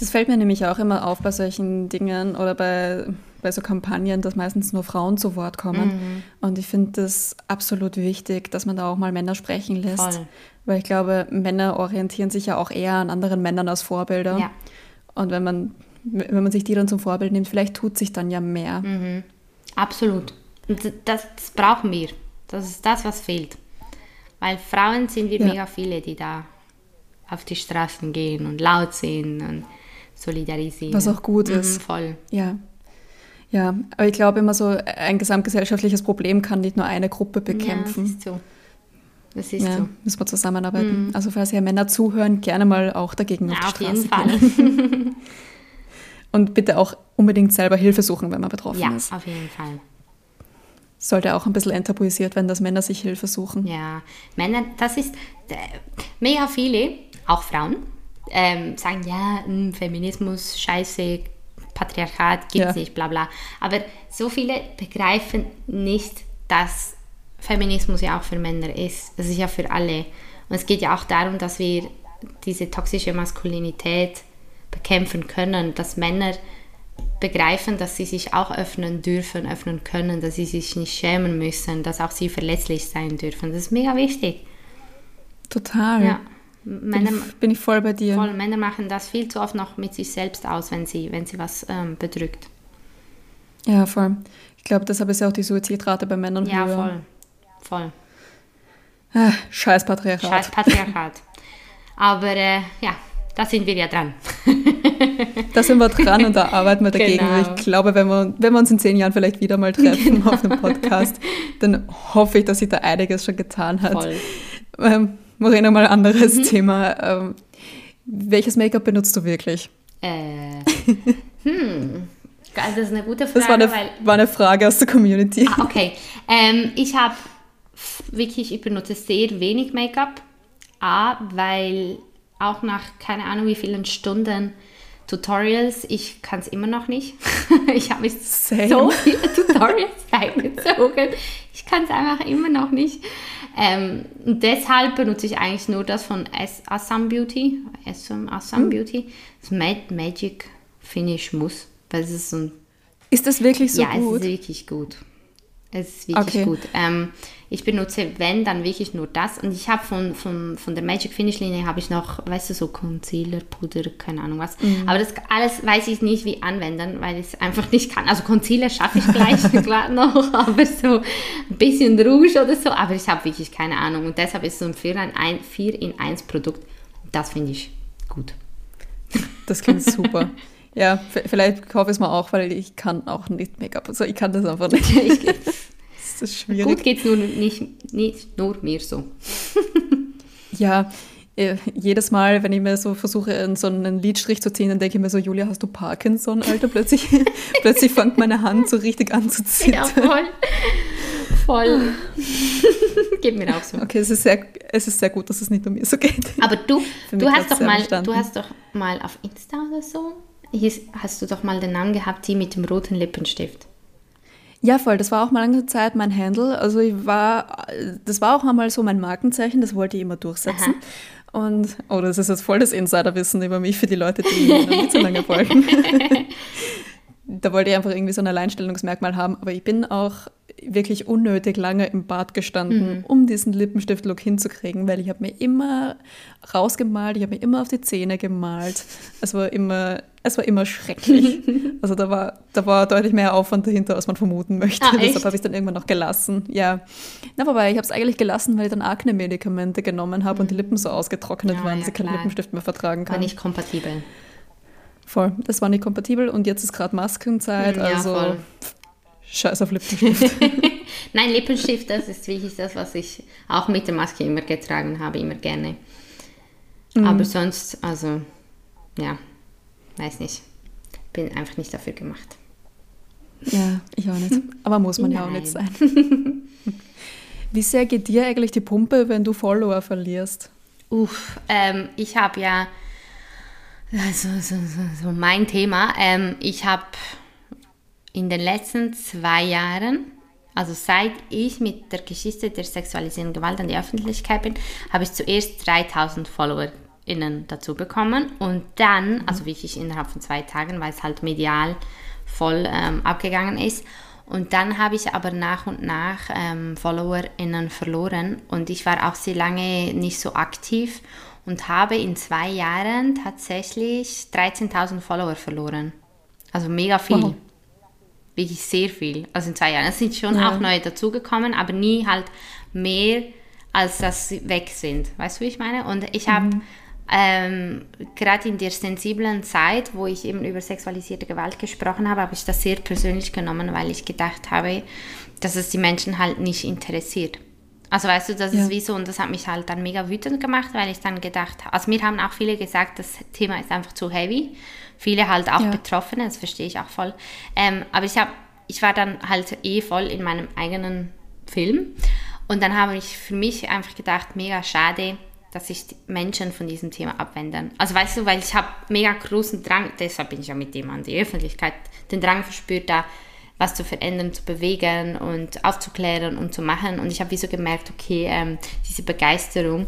Das fällt mir nämlich auch immer auf bei solchen Dingen oder bei bei so Kampagnen, dass meistens nur Frauen zu Wort kommen. Mhm. Und ich finde das absolut wichtig, dass man da auch mal Männer sprechen lässt. Voll. Weil ich glaube, Männer orientieren sich ja auch eher an anderen Männern als Vorbilder. Ja. Und wenn man, wenn man sich die dann zum Vorbild nimmt, vielleicht tut sich dann ja mehr. Mhm. Absolut. Und das, das, brauchen wir. Das ist das, was fehlt. Weil Frauen sind wir ja. mega viele, die da auf die Straßen gehen und laut sind und solidarisieren. Was auch gut mhm, ist. Voll. Ja. Ja, aber ich glaube immer so, ein gesamtgesellschaftliches Problem kann nicht nur eine Gruppe bekämpfen. Ja, das ist so. Das ist ja, so. Müssen wir zusammenarbeiten. Mhm. Also falls hier Männer zuhören, gerne mal auch dagegen auf ja, die Straße auf jeden Fall. (laughs) Und bitte auch unbedingt selber Hilfe suchen, wenn man betroffen ja, ist. Ja, auf jeden Fall. sollte auch ein bisschen enttabuisiert werden, dass Männer sich Hilfe suchen. Ja, Männer, das ist äh, mega viele, auch Frauen, ähm, sagen, ja, hm, Feminismus, scheiße, Patriarchat gibt es ja. nicht, bla bla. Aber so viele begreifen nicht, dass Feminismus ja auch für Männer ist. Das ist ja für alle. Und es geht ja auch darum, dass wir diese toxische Maskulinität bekämpfen können, dass Männer begreifen, dass sie sich auch öffnen dürfen, öffnen können, dass sie sich nicht schämen müssen, dass auch sie verletzlich sein dürfen. Das ist mega wichtig. Total. Ja. Männer, bin, ich, bin ich voll bei dir. Voll, Männer machen das viel zu oft noch mit sich selbst aus, wenn sie, wenn sie was ähm, bedrückt. Ja, voll. Ich glaube, deshalb ist ja auch die Suizidrate bei Männern ja, höher. Ja, voll. Voll. Ah, scheiß Patriarchat. Scheiß Patriarchat. Aber äh, ja, da sind wir ja dran. (laughs) da sind wir dran und da arbeiten wir dagegen. Genau. Ich glaube, wenn wir, wenn wir uns in zehn Jahren vielleicht wieder mal treffen genau. auf einem Podcast, dann hoffe ich, dass sich da einiges schon getan hat. Voll. Ähm, Morena, mal ein anderes mhm. Thema. Ähm, welches Make-up benutzt du wirklich? Äh, hm. Das ist eine gute Frage. Das war eine, weil, war eine Frage aus der Community. Ah, okay. Ähm, ich habe wirklich, ich benutze sehr wenig Make-up. A, weil auch nach keine Ahnung wie vielen Stunden Tutorials, ich kann es immer noch nicht. (laughs) ich habe so viele Tutorials (laughs) reingezogen. Ich kann es einfach immer noch nicht. Ähm, deshalb benutze ich eigentlich nur das von Assam Beauty. Assam, Assam hm. Beauty. Das Magic Finish Muss. Weil es ist so ein ist das wirklich so ja, gut? Ja, es ist wirklich gut. Es ist wirklich okay. gut. Ähm, ich benutze, wenn, dann wirklich nur das. Und ich habe von, von, von der Magic Finish Linie habe ich noch, weißt du, so Concealer, Puder, keine Ahnung was. Mhm. Aber das alles weiß ich nicht wie anwenden, weil ich es einfach nicht kann. Also Concealer schaffe ich gleich (laughs) gerade noch, aber so ein bisschen Rouge oder so. Aber ich habe wirklich keine Ahnung. Und deshalb ist so ein 4 in 4 in 1 Produkt. Das finde ich gut. Das klingt super. (laughs) Ja, vielleicht kaufe ich es mal auch, weil ich kann auch nicht Make-up. Also ich kann das einfach nicht. (laughs) das ist schwierig. Gut geht es nur nicht, nicht nur mir so. (laughs) ja, äh, jedes Mal, wenn ich mir so versuche, so einen Lidstrich zu ziehen, dann denke ich mir so, Julia, hast du Parkinson, Alter? Plötzlich, (laughs) plötzlich fängt meine Hand so richtig an zu zittern. Ja, voll. Voll. (laughs) geht mir auch so. Okay, es ist, sehr, es ist sehr gut, dass es nicht nur mir so geht. Aber du, du hast, doch mal, du hast doch mal auf Insta oder so hieß, hast du doch mal den Namen gehabt, die mit dem roten Lippenstift. Ja, voll. Das war auch mal lange Zeit mein Handle. Also ich war, das war auch einmal so mein Markenzeichen, das wollte ich immer durchsetzen. Aha. Und, oh, das ist jetzt voll das Insiderwissen über mich für die Leute, die noch nicht so lange folgen. (laughs) da wollte ich einfach irgendwie so ein Alleinstellungsmerkmal haben. Aber ich bin auch wirklich unnötig lange im Bad gestanden, mhm. um diesen Lippenstift-Look hinzukriegen, weil ich habe mir immer rausgemalt, ich habe mir immer auf die Zähne gemalt. Es war immer, es war immer schrecklich. (laughs) also da war, da war deutlich mehr Aufwand dahinter, als man vermuten möchte. Ah, Deshalb habe ich es dann irgendwann noch gelassen. Ja. Na, wobei, ich habe es eigentlich gelassen, weil ich dann Akne-Medikamente genommen habe mhm. und die Lippen so ausgetrocknet ja, waren, dass ja, ich keinen Lippenstift mehr vertragen kann. War nicht kompatibel. Voll, das war nicht kompatibel und jetzt ist gerade Maskenzeit, mhm, ja, also voll. Scheiß auf Lippenstift. (laughs) Nein, Lippenstift, das ist wirklich das, was ich auch mit der Maske immer getragen habe, immer gerne. Mhm. Aber sonst, also, ja, weiß nicht. Bin einfach nicht dafür gemacht. Ja, ich auch nicht. Aber muss man Nein. ja auch nicht sein. (laughs) Wie sehr geht dir eigentlich die Pumpe, wenn du Follower verlierst? Uff, ähm, ich habe ja also, so, so, so mein Thema. Ähm, ich habe in den letzten zwei Jahren, also seit ich mit der Geschichte der sexualisierten Gewalt an die Öffentlichkeit bin, habe ich zuerst 3000 FollowerInnen dazu bekommen und dann, mhm. also wirklich innerhalb von zwei Tagen, weil es halt medial voll ähm, abgegangen ist. Und dann habe ich aber nach und nach ähm, FollowerInnen verloren und ich war auch sehr lange nicht so aktiv und habe in zwei Jahren tatsächlich 13.000 Follower verloren. Also mega viel. Wow. Wirklich sehr viel. Also in zwei Jahren. Es sind schon ja. auch neue dazugekommen, aber nie halt mehr, als dass sie weg sind. Weißt du, wie ich meine? Und ich habe mhm. ähm, gerade in der sensiblen Zeit, wo ich eben über sexualisierte Gewalt gesprochen habe, habe ich das sehr persönlich genommen, weil ich gedacht habe, dass es die Menschen halt nicht interessiert. Also weißt du, das ja. ist wie so und das hat mich halt dann mega wütend gemacht, weil ich dann gedacht habe, also mir haben auch viele gesagt, das Thema ist einfach zu heavy. Viele halt auch ja. Betroffene, das verstehe ich auch voll. Ähm, aber ich habe ich war dann halt eh voll in meinem eigenen Film. Und dann habe ich für mich einfach gedacht, mega schade, dass sich Menschen von diesem Thema abwenden. Also weißt du, weil ich habe mega großen Drang, deshalb bin ich ja mit dem an die Öffentlichkeit, den Drang verspürt, da was zu verändern, zu bewegen und aufzuklären und zu machen. Und ich habe wie so gemerkt, okay, ähm, diese Begeisterung,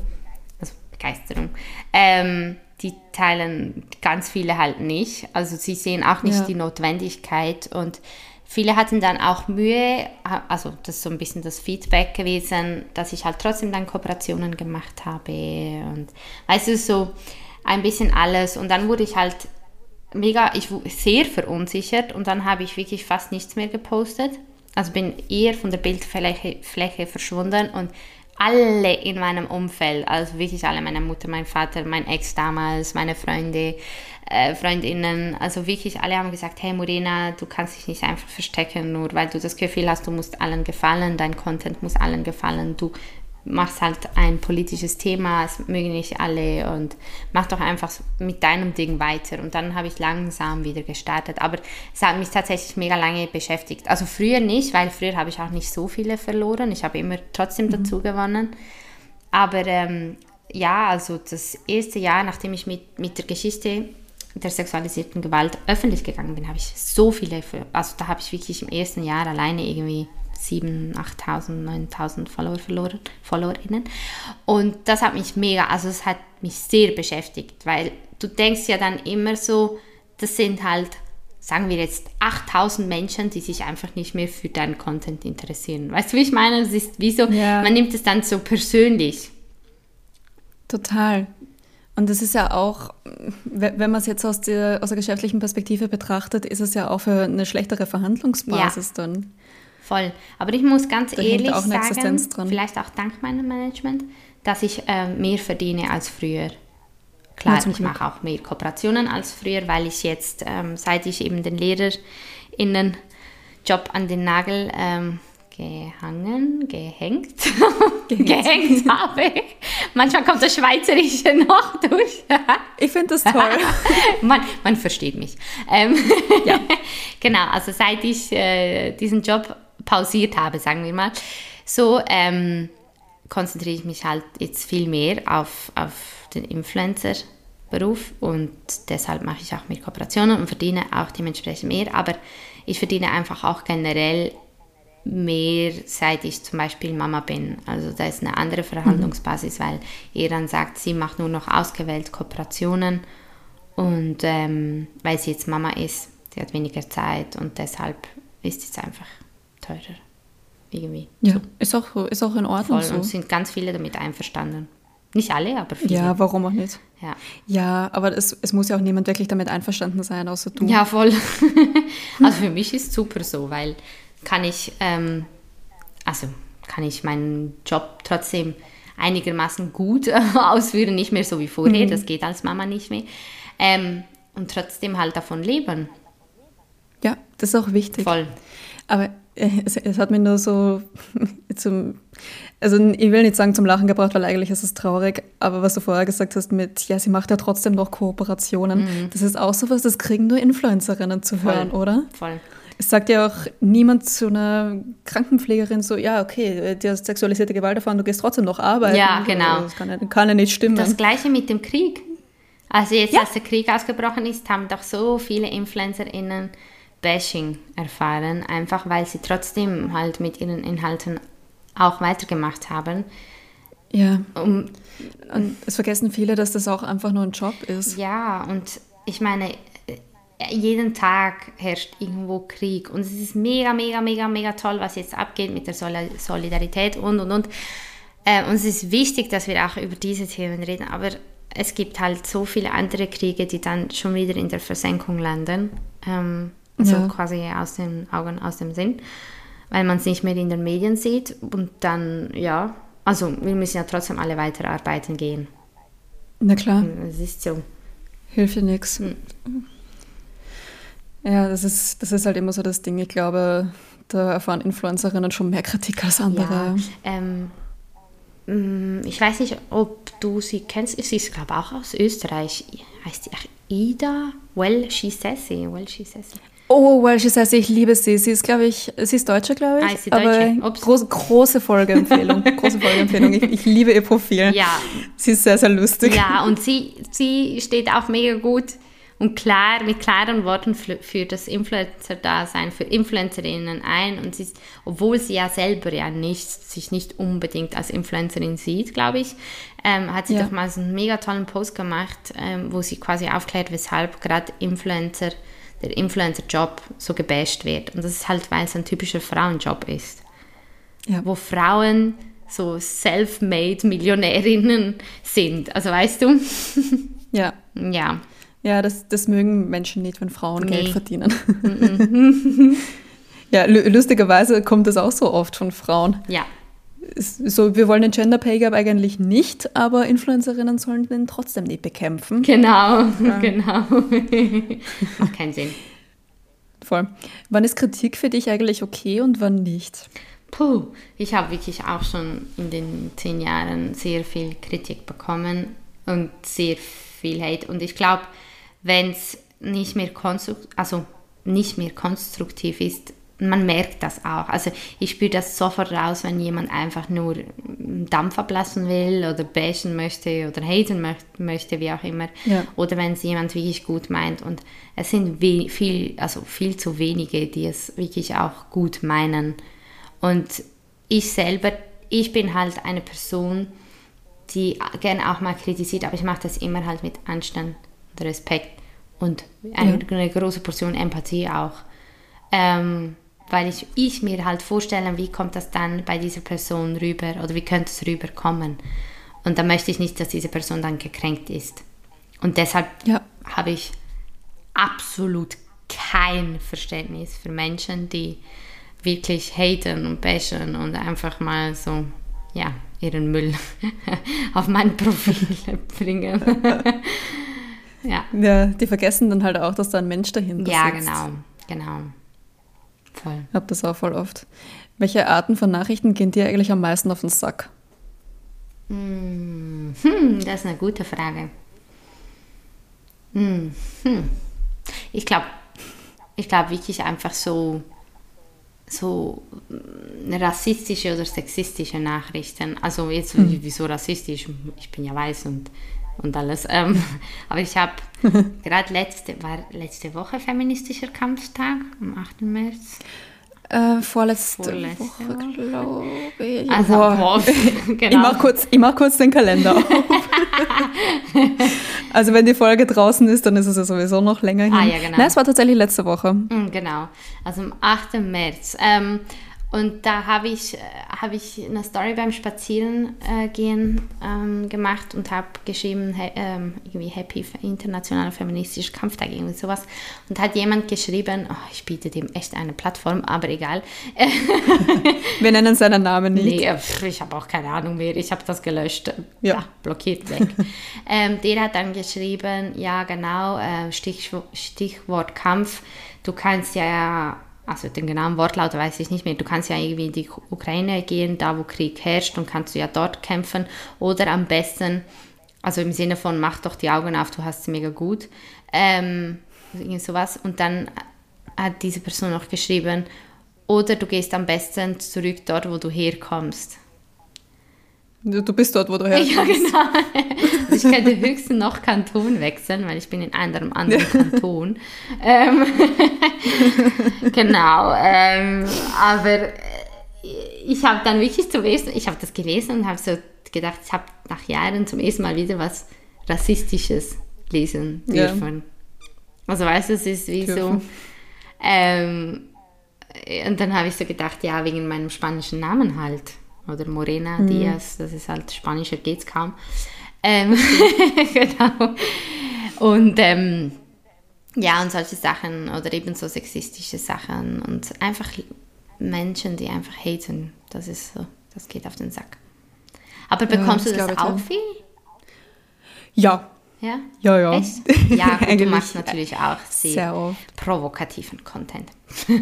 also Begeisterung, ähm, die teilen ganz viele halt nicht. Also sie sehen auch nicht ja. die Notwendigkeit und viele hatten dann auch Mühe, also das ist so ein bisschen das Feedback gewesen, dass ich halt trotzdem dann Kooperationen gemacht habe und weißt du, so ein bisschen alles. Und dann wurde ich halt mega, ich sehr verunsichert und dann habe ich wirklich fast nichts mehr gepostet. Also bin eher von der Bildfläche Fläche verschwunden und alle in meinem Umfeld, also wirklich alle, meine Mutter, mein Vater, mein Ex damals, meine Freunde, äh, Freundinnen, also wirklich alle haben gesagt, hey Morena, du kannst dich nicht einfach verstecken, nur weil du das Gefühl hast, du musst allen gefallen, dein Content muss allen gefallen, du machst halt ein politisches Thema, es mögen nicht alle und mach doch einfach mit deinem Ding weiter. Und dann habe ich langsam wieder gestartet. Aber es hat mich tatsächlich mega lange beschäftigt. Also früher nicht, weil früher habe ich auch nicht so viele verloren. Ich habe immer trotzdem mhm. dazu gewonnen. Aber ähm, ja, also das erste Jahr, nachdem ich mit, mit der Geschichte der sexualisierten Gewalt öffentlich gegangen bin, habe ich so viele, also da habe ich wirklich im ersten Jahr alleine irgendwie 7.000, 8.000, 9.000 Follower verloren, FollowerInnen. Und das hat mich mega, also es hat mich sehr beschäftigt, weil du denkst ja dann immer so, das sind halt, sagen wir jetzt, 8.000 Menschen, die sich einfach nicht mehr für deinen Content interessieren. Weißt du, wie ich meine? Es ist wie so, ja. man nimmt es dann so persönlich. Total. Und das ist ja auch, wenn man es jetzt aus der, aus der geschäftlichen Perspektive betrachtet, ist es ja auch für eine schlechtere Verhandlungsbasis ja. dann. Voll. Aber ich muss ganz da ehrlich auch sagen, vielleicht auch dank meinem Management, dass ich äh, mehr verdiene als früher. Klar, ja, ich mache auch mehr Kooperationen als früher, weil ich jetzt, ähm, seit ich eben den LehrerInnen-Job an den Nagel ähm, gehangen, (laughs) gehängt, gehängt habe. Manchmal kommt das Schweizerische (laughs) noch durch. ich finde das toll. (laughs) man, man versteht mich. Ähm, ja. genau, also seit ich äh, diesen Job pausiert habe, sagen wir mal, so ähm, konzentriere ich mich halt jetzt viel mehr auf, auf den Influencer-Beruf und deshalb mache ich auch mehr Kooperationen und verdiene auch dementsprechend mehr, aber ich verdiene einfach auch generell mehr, seit ich zum Beispiel Mama bin. Also da ist eine andere Verhandlungsbasis, mhm. weil ihr dann sagt, sie macht nur noch ausgewählt Kooperationen und ähm, weil sie jetzt Mama ist, sie hat weniger Zeit und deshalb ist es einfach teurer. Irgendwie. Ja, so. ist, auch, ist auch in Ordnung Voll. so. Und sind ganz viele damit einverstanden. Nicht alle, aber viele. Ja, warum auch nicht? Ja, ja aber es, es muss ja auch niemand wirklich damit einverstanden sein, außer du. Ja, voll. (laughs) also für mich ist es super so, weil kann ich, ähm, also kann ich meinen Job trotzdem einigermaßen gut (laughs) ausführen, nicht mehr so wie vorher, mhm. das geht als Mama nicht mehr. Ähm, und trotzdem halt davon leben. Ja, das ist auch wichtig. Voll. Aber es, es, hat mich nur so (laughs) zum, also ich will nicht sagen zum Lachen gebracht, weil eigentlich ist es traurig, aber was du vorher gesagt hast mit, ja, sie macht ja trotzdem noch Kooperationen, mhm. das ist auch so was, das kriegen nur Influencerinnen zu Voll. hören, oder? Voll. Es sagt ja auch niemand zu einer Krankenpflegerin so, ja, okay, du hast sexualisierte Gewalt erfahren, du gehst trotzdem noch arbeiten. Ja, genau. Das kann ja, kann ja nicht stimmen. Das gleiche mit dem Krieg. Also jetzt, ja. als der Krieg ausgebrochen ist, haben doch so viele InfluencerInnen Bashing erfahren, einfach weil sie trotzdem halt mit ihren Inhalten auch weitergemacht haben. Ja. Um, und es vergessen viele, dass das auch einfach nur ein Job ist. Ja, und ich meine, jeden Tag herrscht irgendwo Krieg und es ist mega, mega, mega, mega toll, was jetzt abgeht mit der Solidarität und, und, und. Äh, und es ist wichtig, dass wir auch über diese Themen reden, aber es gibt halt so viele andere Kriege, die dann schon wieder in der Versenkung landen. Ähm, also ja. quasi aus den Augen, aus dem Sinn, weil man es nicht mehr in den Medien sieht. Und dann, ja, also wir müssen ja trotzdem alle weiterarbeiten gehen. Na klar. Es ist so. Hilft dir nichts. Hm. Ja, das ist, das ist halt immer so das Ding. Ich glaube, da erfahren Influencerinnen schon mehr Kritik als andere. Ja, ähm, mm, ich weiß nicht, ob du sie kennst. Sie ist, glaube ich, auch aus Österreich. Heißt die Ida? Well, she says it. Well, she says it. Oh, Welsh ist heißt, ich liebe sie. Sie ist, glaube ich, sie ist Deutsche, glaube ich. Ah, ist sie Deutsche? Aber groß, große Folgeempfehlung. (laughs) große Folgeempfehlung. Ich, ich, liebe ihr Profil. Ja. Sie ist sehr, sehr lustig. Ja, und sie, sie steht auch mega gut und klar, mit klaren Worten für das Influencer-Dasein, für Influencerinnen ein. Und sie ist, obwohl sie ja selber ja nicht, sich nicht unbedingt als Influencerin sieht, glaube ich, ähm, hat sie ja. doch mal so einen mega tollen Post gemacht, ähm, wo sie quasi aufklärt, weshalb gerade Influencer der Influencer-Job so gebasht wird. Und das ist halt, weil es ein typischer Frauenjob ist. Ja. Wo Frauen so self-made Millionärinnen sind. Also weißt du? (laughs) Ja. Ja. Ja, das, das mögen Menschen nicht, wenn Frauen nee. Geld verdienen. (laughs) ja, lustigerweise kommt das auch so oft von Frauen. Ja. So, wir wollen den Gender Pay Gap eigentlich nicht, aber Influencerinnen sollen den trotzdem nicht bekämpfen. Genau, ja. (laughs) genau. Macht keinen Sinn. Voll. Wann ist Kritik für dich eigentlich okay und wann nicht? Puh, ich habe wirklich auch schon in den zehn Jahren sehr viel Kritik bekommen und sehr viel Hate. Und ich glaube, wenn es nicht mehr konstruktiv, also nicht mehr konstruktiv ist, man merkt das auch. Also ich spüre das sofort raus, wenn jemand einfach nur Dampf ablassen will oder bashen möchte oder haten möchte, wie auch immer. Ja. Oder wenn es jemand wirklich gut meint. Und es sind viel, also viel zu wenige, die es wirklich auch gut meinen. Und ich selber, ich bin halt eine Person, die gerne auch mal kritisiert, aber ich mache das immer halt mit Anstand und Respekt und eine, ja. eine große Portion Empathie auch. Ähm, weil ich, ich mir halt vorstelle, wie kommt das dann bei dieser Person rüber oder wie könnte es rüberkommen. Und da möchte ich nicht, dass diese Person dann gekränkt ist. Und deshalb ja. habe ich absolut kein Verständnis für Menschen, die wirklich haten und bashen und einfach mal so, ja, ihren Müll (laughs) auf mein Profil (laughs) bringen. (laughs) ja. ja, die vergessen dann halt auch, dass da ein Mensch dahinter ja, sitzt. Ja, genau, genau. Voll. Ich habe das auch voll oft. Welche Arten von Nachrichten gehen dir eigentlich am meisten auf den Sack? Hm, hm das ist eine gute Frage. Hm, hm. Ich glaube, ich glaube wirklich einfach so, so hm, rassistische oder sexistische Nachrichten. Also jetzt, hm. wieso rassistisch? Ich bin ja weiß und, und alles. Ähm, (laughs) aber ich habe (laughs) gerade letzte, war letzte Woche feministischer Kampftag, am 8. März. Äh, vorletzte, vorletzte Woche, glaube ich. Also, boah, (laughs) genau. ich mache kurz, mach kurz den Kalender auf. also wenn die Folge draußen ist, dann ist es ja sowieso noch länger hin. Ah, ja, genau. Nein, es war tatsächlich letzte Woche. Mm, genau, also am 8. März. Ähm, und da habe ich, äh, hab ich eine Story beim Spazierengehen äh, ähm, gemacht und habe geschrieben, he, ähm, irgendwie Happy Internationaler Feministischer Kampftag, irgendwie sowas. Und hat jemand geschrieben, oh, ich biete dem echt eine Plattform, aber egal. (laughs) Wir nennen seinen Namen nicht. Nee, ich habe auch keine Ahnung mehr. Ich habe das gelöscht. Ja. ja blockiert weg. (laughs) ähm, der hat dann geschrieben, ja genau, äh, Stichwort, Stichwort Kampf. Du kannst ja also den genauen Wortlaut weiß ich nicht mehr, du kannst ja irgendwie in die Ukraine gehen, da wo Krieg herrscht und kannst du ja dort kämpfen. Oder am besten, also im Sinne von mach doch die Augen auf, du hast es mega gut, ähm, irgendwie sowas. Und dann hat diese Person noch geschrieben, oder du gehst am besten zurück dort, wo du herkommst. Du bist dort, wo du herkommst. Ja, genau. Also ich könnte höchstens noch Kanton wechseln, weil ich bin in einem anderen Kanton. ähm, (laughs) genau. Ähm, aber ich habe dann wirklich zum ersten, ich habe das gelesen und habe so gedacht, ich habe nach Jahren zum ersten Mal wieder was Rassistisches lesen dürfen. Ja. Also weißt du, es ist wie dürfen. so... Ähm, und dann habe ich so gedacht, ja, wegen meinem spanischen Namen halt oder Morena mhm. Diaz, das ist halt spanischer geht's kaum. Ähm, (laughs) genau. Und ähm, ja, und solche Sachen oder eben so sexistische Sachen und einfach Menschen, die einfach haten, das ist so, das geht auf den Sack. Aber bekommst ja, du das auch viel? Ja, ja? Ja, ja. Echt? (laughs) Ja, gut, du machst natürlich auch sehr, provokativen Content.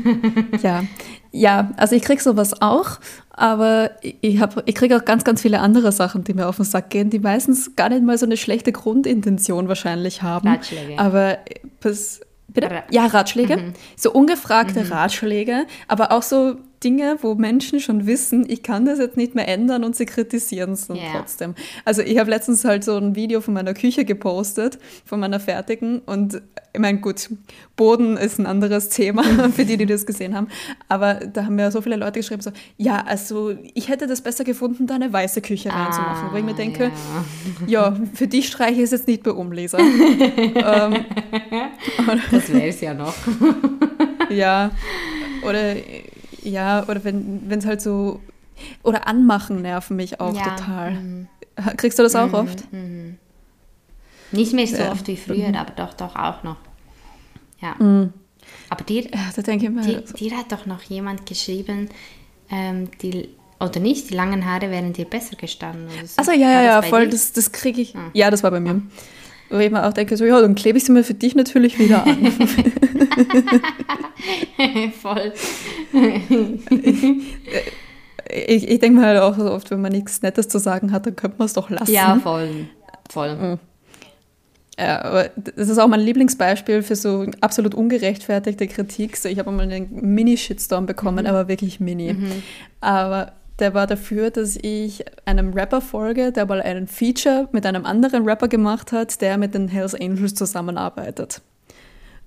(laughs) ja. ja, also ich kriege sowas auch, aber ich, ich kriege auch ganz, ganz viele andere Sachen, die mir auf den Sack gehen, die meistens gar nicht mal so eine schlechte Grundintention wahrscheinlich haben. Ratschläge. Aber das, Bitte? Ja, Ratschläge. Mhm. So ungefragte mhm. Ratschläge, aber auch so Dinge, wo Menschen schon wissen, ich kann das jetzt nicht mehr ändern und sie kritisieren es dann yeah. trotzdem. Also ich habe letztens halt so ein Video von meiner Küche gepostet, von meiner fertigen und ich meine, gut, Boden ist ein anderes Thema (laughs) für die, die das gesehen haben, aber da haben mir so viele Leute geschrieben, so, ja, also ich hätte das besser gefunden, da eine weiße Küche ah, reinzumachen, wo ich mir denke, ja, ja für dich streiche ich es jetzt nicht bei Umleser. (laughs) ähm, das wäre es ja noch. ja, oder ja, oder wenn es halt so, oder Anmachen nerven mich auch ja. total. Mhm. Kriegst du das auch mhm. oft? Mhm. Nicht mehr so ja. oft wie früher, mhm. aber doch, doch auch noch. Ja. Mhm. Aber dir, ja, mal, dir, so. dir hat doch noch jemand geschrieben, ähm, die, oder nicht, die langen Haare wären dir besser gestanden. So. Also ja, ja, ja, voll, das, das kriege ich. Ah. Ja, das war bei mir. Wo ich mir auch denke, so, ja, dann klebe ich sie mir für dich natürlich wieder an. (laughs) Voll. (laughs) ich, ich denke mir halt auch so oft, wenn man nichts Nettes zu sagen hat, dann könnte man es doch lassen. Ja, voll. Voll. Mhm. Ja, aber das ist auch mein Lieblingsbeispiel für so absolut ungerechtfertigte Kritik. So, ich habe mal einen Mini-Shitstorm bekommen, mhm. aber wirklich mini. Mhm. Aber der war dafür, dass ich einem Rapper folge, der mal einen Feature mit einem anderen Rapper gemacht hat, der mit den Hells Angels zusammenarbeitet.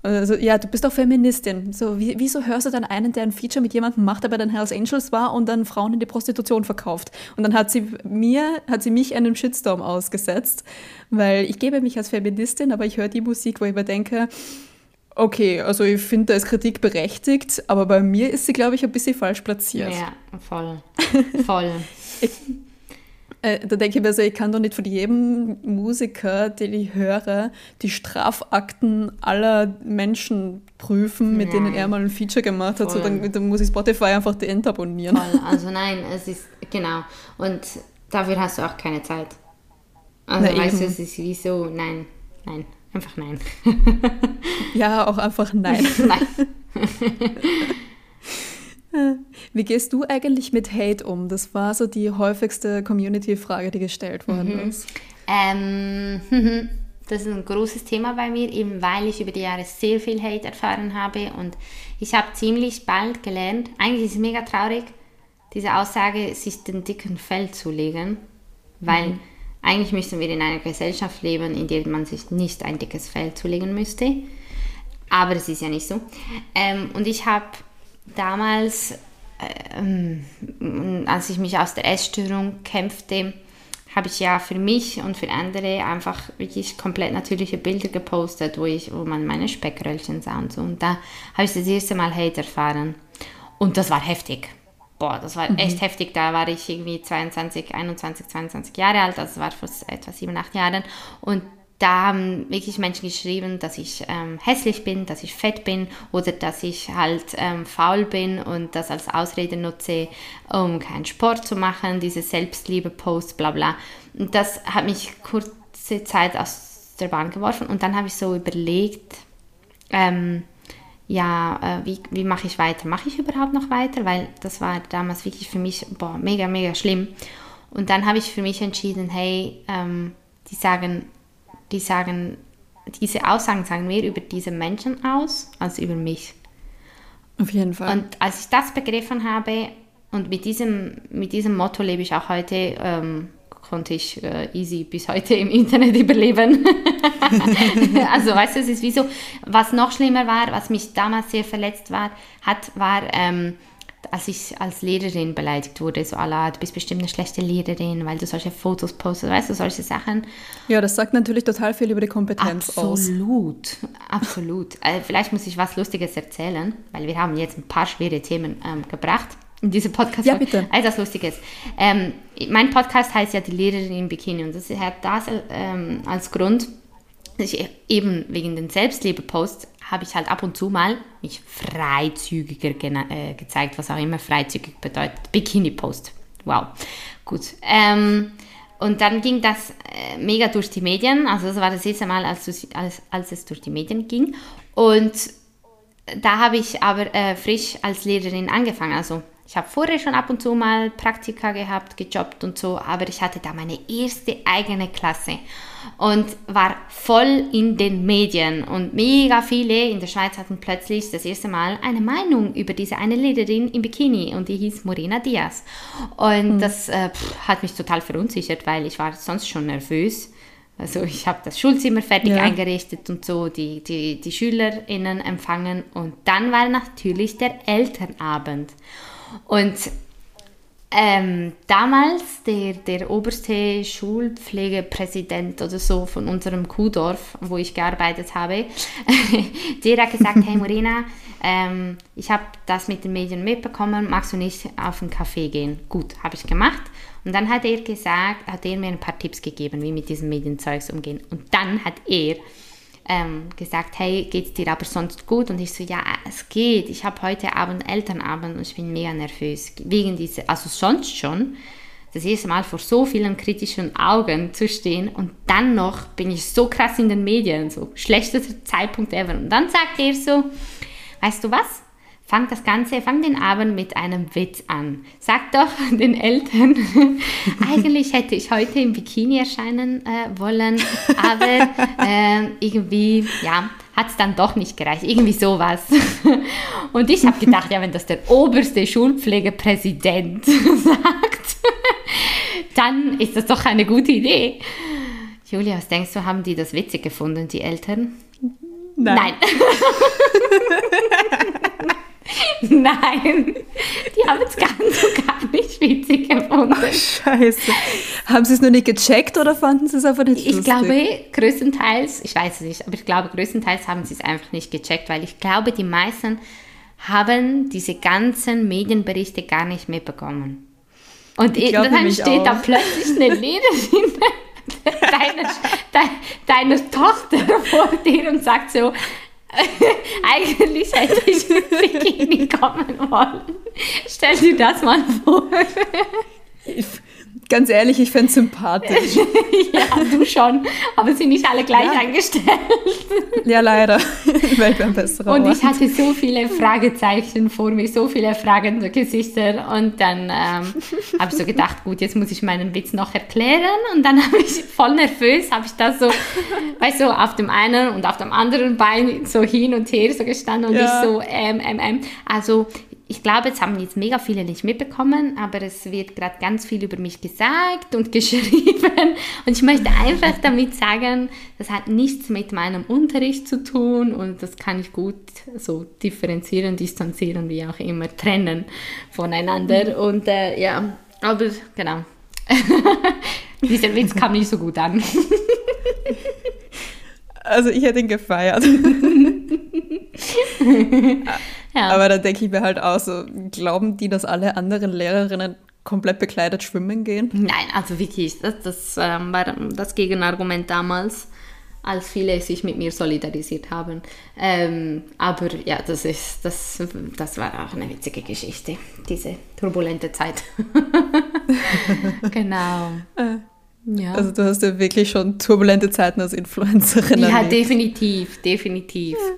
Also, ja, du bist doch Feministin. So, wie, wieso hörst du dann einen, der ein Feature mit jemandem macht, der bei den Hells Angels war und dann Frauen in die Prostitution verkauft? Und dann hat sie mir, hat sie mich einen Shitstorm ausgesetzt, weil ich gebe mich als Feministin, aber ich höre die Musik, wo ich mir denke, okay, also ich finde, da ist Kritik berechtigt, aber bei mir ist sie, glaube ich, ein bisschen falsch platziert. Ja, voll. (laughs) Voll. ich, äh, da denke ich mir so, ich kann doch nicht von jedem Musiker, den ich höre, die Strafakten aller Menschen prüfen, mit nein. denen er mal ein Feature gemacht hat. So, dann, dann, muss ich Spotify einfach entabonnieren. Voll. Also nein, es ist, genau. Und dafür hast du auch keine Zeit. Also Na, weißt eben. du, es ist wie so, nein, nein, einfach nein. (laughs) ja, auch einfach nein. (laughs) nein. (laughs) Wie gehst du eigentlich mit Hate um? Das war so die häufigste Community-Frage, die gestellt worden mhm. ist. Ähm, das ist ein großes Thema bei mir, eben weil ich über die Jahre sehr viel Hate erfahren habe und ich habe ziemlich bald gelernt, eigentlich ist es mega traurig, diese Aussage, sich den dicken Fell zu legen, weil mhm. Eigentlich müssen wir in einer Gesellschaft leben, in der man sich nicht ein dickes Fell zulegen müsste, aber es ist ja nicht so. Ähm, und ich habe damals, ähm, als ich mich aus der Essstörung kämpfte, habe ich ja für mich und für andere einfach wirklich komplett natürliche Bilder gepostet, wo, ich, wo man meine Speckröllchen sah und so. Und da habe ich das erste Mal Hate erfahren. Und das war heftig. Boah, das war mhm. echt heftig. Da war ich irgendwie 22, 21, 22 Jahre alt, also war vor etwa 7, 8 Jahren. Und da haben wirklich Menschen geschrieben, dass ich ähm, hässlich bin, dass ich fett bin oder dass ich halt ähm, faul bin und das als Ausrede nutze, um keinen Sport zu machen, diese Selbstliebe-Post, bla bla. Und das hat mich kurze Zeit aus der Bahn geworfen und dann habe ich so überlegt, ähm, ja, äh, wie, wie mache ich weiter? Mache ich überhaupt noch weiter? Weil das war damals wirklich für mich boah, mega, mega schlimm. Und dann habe ich für mich entschieden, hey, ähm, die sagen, die sagen, diese Aussagen sagen mehr über diese Menschen aus als über mich. Auf jeden Fall. Und als ich das begriffen habe und mit diesem, mit diesem Motto lebe ich auch heute, ähm, konnte ich äh, easy bis heute im Internet (laughs) überleben. (laughs) also weißt du, es ist wie so, was noch schlimmer war, was mich damals sehr verletzt war, hat, war, ähm, als ich als Lehrerin beleidigt wurde, so Allah, du bist bestimmt eine schlechte Lehrerin, weil du solche Fotos postest, weißt du, solche Sachen. Ja, das sagt natürlich total viel über die Kompetenz absolut, aus. Absolut, absolut. (laughs) äh, vielleicht muss ich was Lustiges erzählen, weil wir haben jetzt ein paar schwere Themen ähm, gebracht in diese Podcast. Ja, bitte. Also Lustiges. Ähm, mein Podcast heißt ja die Lehrerin im Bikini und das hat das ähm, als Grund, ich eben wegen den Selbstliebe-Posts habe ich halt ab und zu mal mich freizügiger äh, gezeigt, was auch immer freizügig bedeutet. Bikini-Post. Wow. Gut. Ähm, und dann ging das äh, mega durch die Medien. Also das war das erste Mal, als, als, als es durch die Medien ging. Und da habe ich aber äh, frisch als Lehrerin angefangen. Also ich habe vorher schon ab und zu mal Praktika gehabt, gejobbt und so, aber ich hatte da meine erste eigene Klasse und war voll in den Medien und mega viele in der Schweiz hatten plötzlich das erste Mal eine Meinung über diese eine Lehrerin im Bikini und die hieß Morena Diaz und mhm. das äh, pff, hat mich total verunsichert, weil ich war sonst schon nervös also ich habe das Schulzimmer fertig ja. eingerichtet und so, die, die, die SchülerInnen empfangen und dann war natürlich der Elternabend. Und ähm, damals der, der oberste Schulpflegepräsident oder so von unserem Kuhdorf, wo ich gearbeitet habe, (laughs) der hat gesagt, hey Morena, ähm, ich habe das mit den Medien mitbekommen, magst du nicht auf einen Café gehen? Gut, habe ich gemacht. Und dann hat er gesagt, hat er mir ein paar Tipps gegeben, wie mit diesem Medienzeugs umgehen. Und dann hat er ähm, gesagt, hey, geht's dir aber sonst gut? Und ich so, ja, es geht. Ich habe heute Abend Elternabend und ich bin mega nervös. Wegen dieser, also sonst schon, das erste Mal vor so vielen kritischen Augen zu stehen und dann noch bin ich so krass in den Medien, so schlechtester Zeitpunkt ever. Und dann sagt er so, weißt du was? Fang das Ganze, fang den Abend mit einem Witz an. Sag doch (laughs) den Eltern, (laughs) eigentlich hätte ich heute im Bikini erscheinen äh, wollen, aber (laughs) äh, irgendwie, ja, hat es dann doch nicht gereicht. Irgendwie sowas. Und ich habe gedacht, ja, wenn das der oberste Schulpflegepräsident sagt, dann ist das doch eine gute Idee. Julia, was denkst du, haben die das witzig gefunden, die Eltern? Nein. Nein. (laughs) Nein, die haben es ganz und gar nicht witzig gefunden. Oh, scheiße. Haben sie es nur nicht gecheckt oder fanden sie es einfach nicht Ich glaube, größtenteils, ich weiß es nicht, aber ich glaube, größtenteils haben sie es einfach nicht gecheckt, weil ich glaube, die meisten haben diese ganzen Medienberichte gar nicht mitbekommen. Und ich dann steht auch. da plötzlich eine (laughs) Lehrerin (laughs) deiner, deiner Tochter vor dir und sagt so, (laughs) Eigentlich hätte ich ins (laughs) Bikini kommen wollen. Stell dir das mal vor. Ganz ehrlich, ich fände es sympathisch. (laughs) ja, du schon. Aber sind nicht alle gleich ja. eingestellt. ja, leider. Welt ein besserer Und ich hatte so viele Fragezeichen vor mir, so viele fragende Gesichter. Und dann ähm, habe ich so gedacht, gut, jetzt muss ich meinen Witz noch erklären. Und dann habe ich voll nervös, habe ich da so, weißt du, auf dem einen und auf dem anderen Bein so hin und her so gestanden und ja. ich so, ähm, ähm, ähm. Also ich glaube, es haben jetzt mega viele nicht mitbekommen, aber es wird gerade ganz viel über mich gesagt und (laughs) geschrieben. Und ich möchte einfach damit sagen, das hat nichts mit meinem Unterricht zu tun und das kann ich gut so differenzieren, distanzieren, wie auch immer, trennen voneinander. Und äh, ja, aber genau. (laughs) Dieser Witz kam nicht so gut an. Also ich hätte ihn gefeiert. (laughs) Ja. Aber da denke ich mir halt auch so, glauben die, dass alle anderen Lehrerinnen komplett bekleidet schwimmen gehen? Nein, also wirklich, das, das ähm, war das Gegenargument damals, als viele sich mit mir solidarisiert haben. Ähm, aber ja, das, ist, das, das war auch eine witzige Geschichte, diese turbulente Zeit. (laughs) genau. Äh, ja. Also du hast ja wirklich schon turbulente Zeiten als Influencerin Ja, erlebt. definitiv, definitiv. Ja.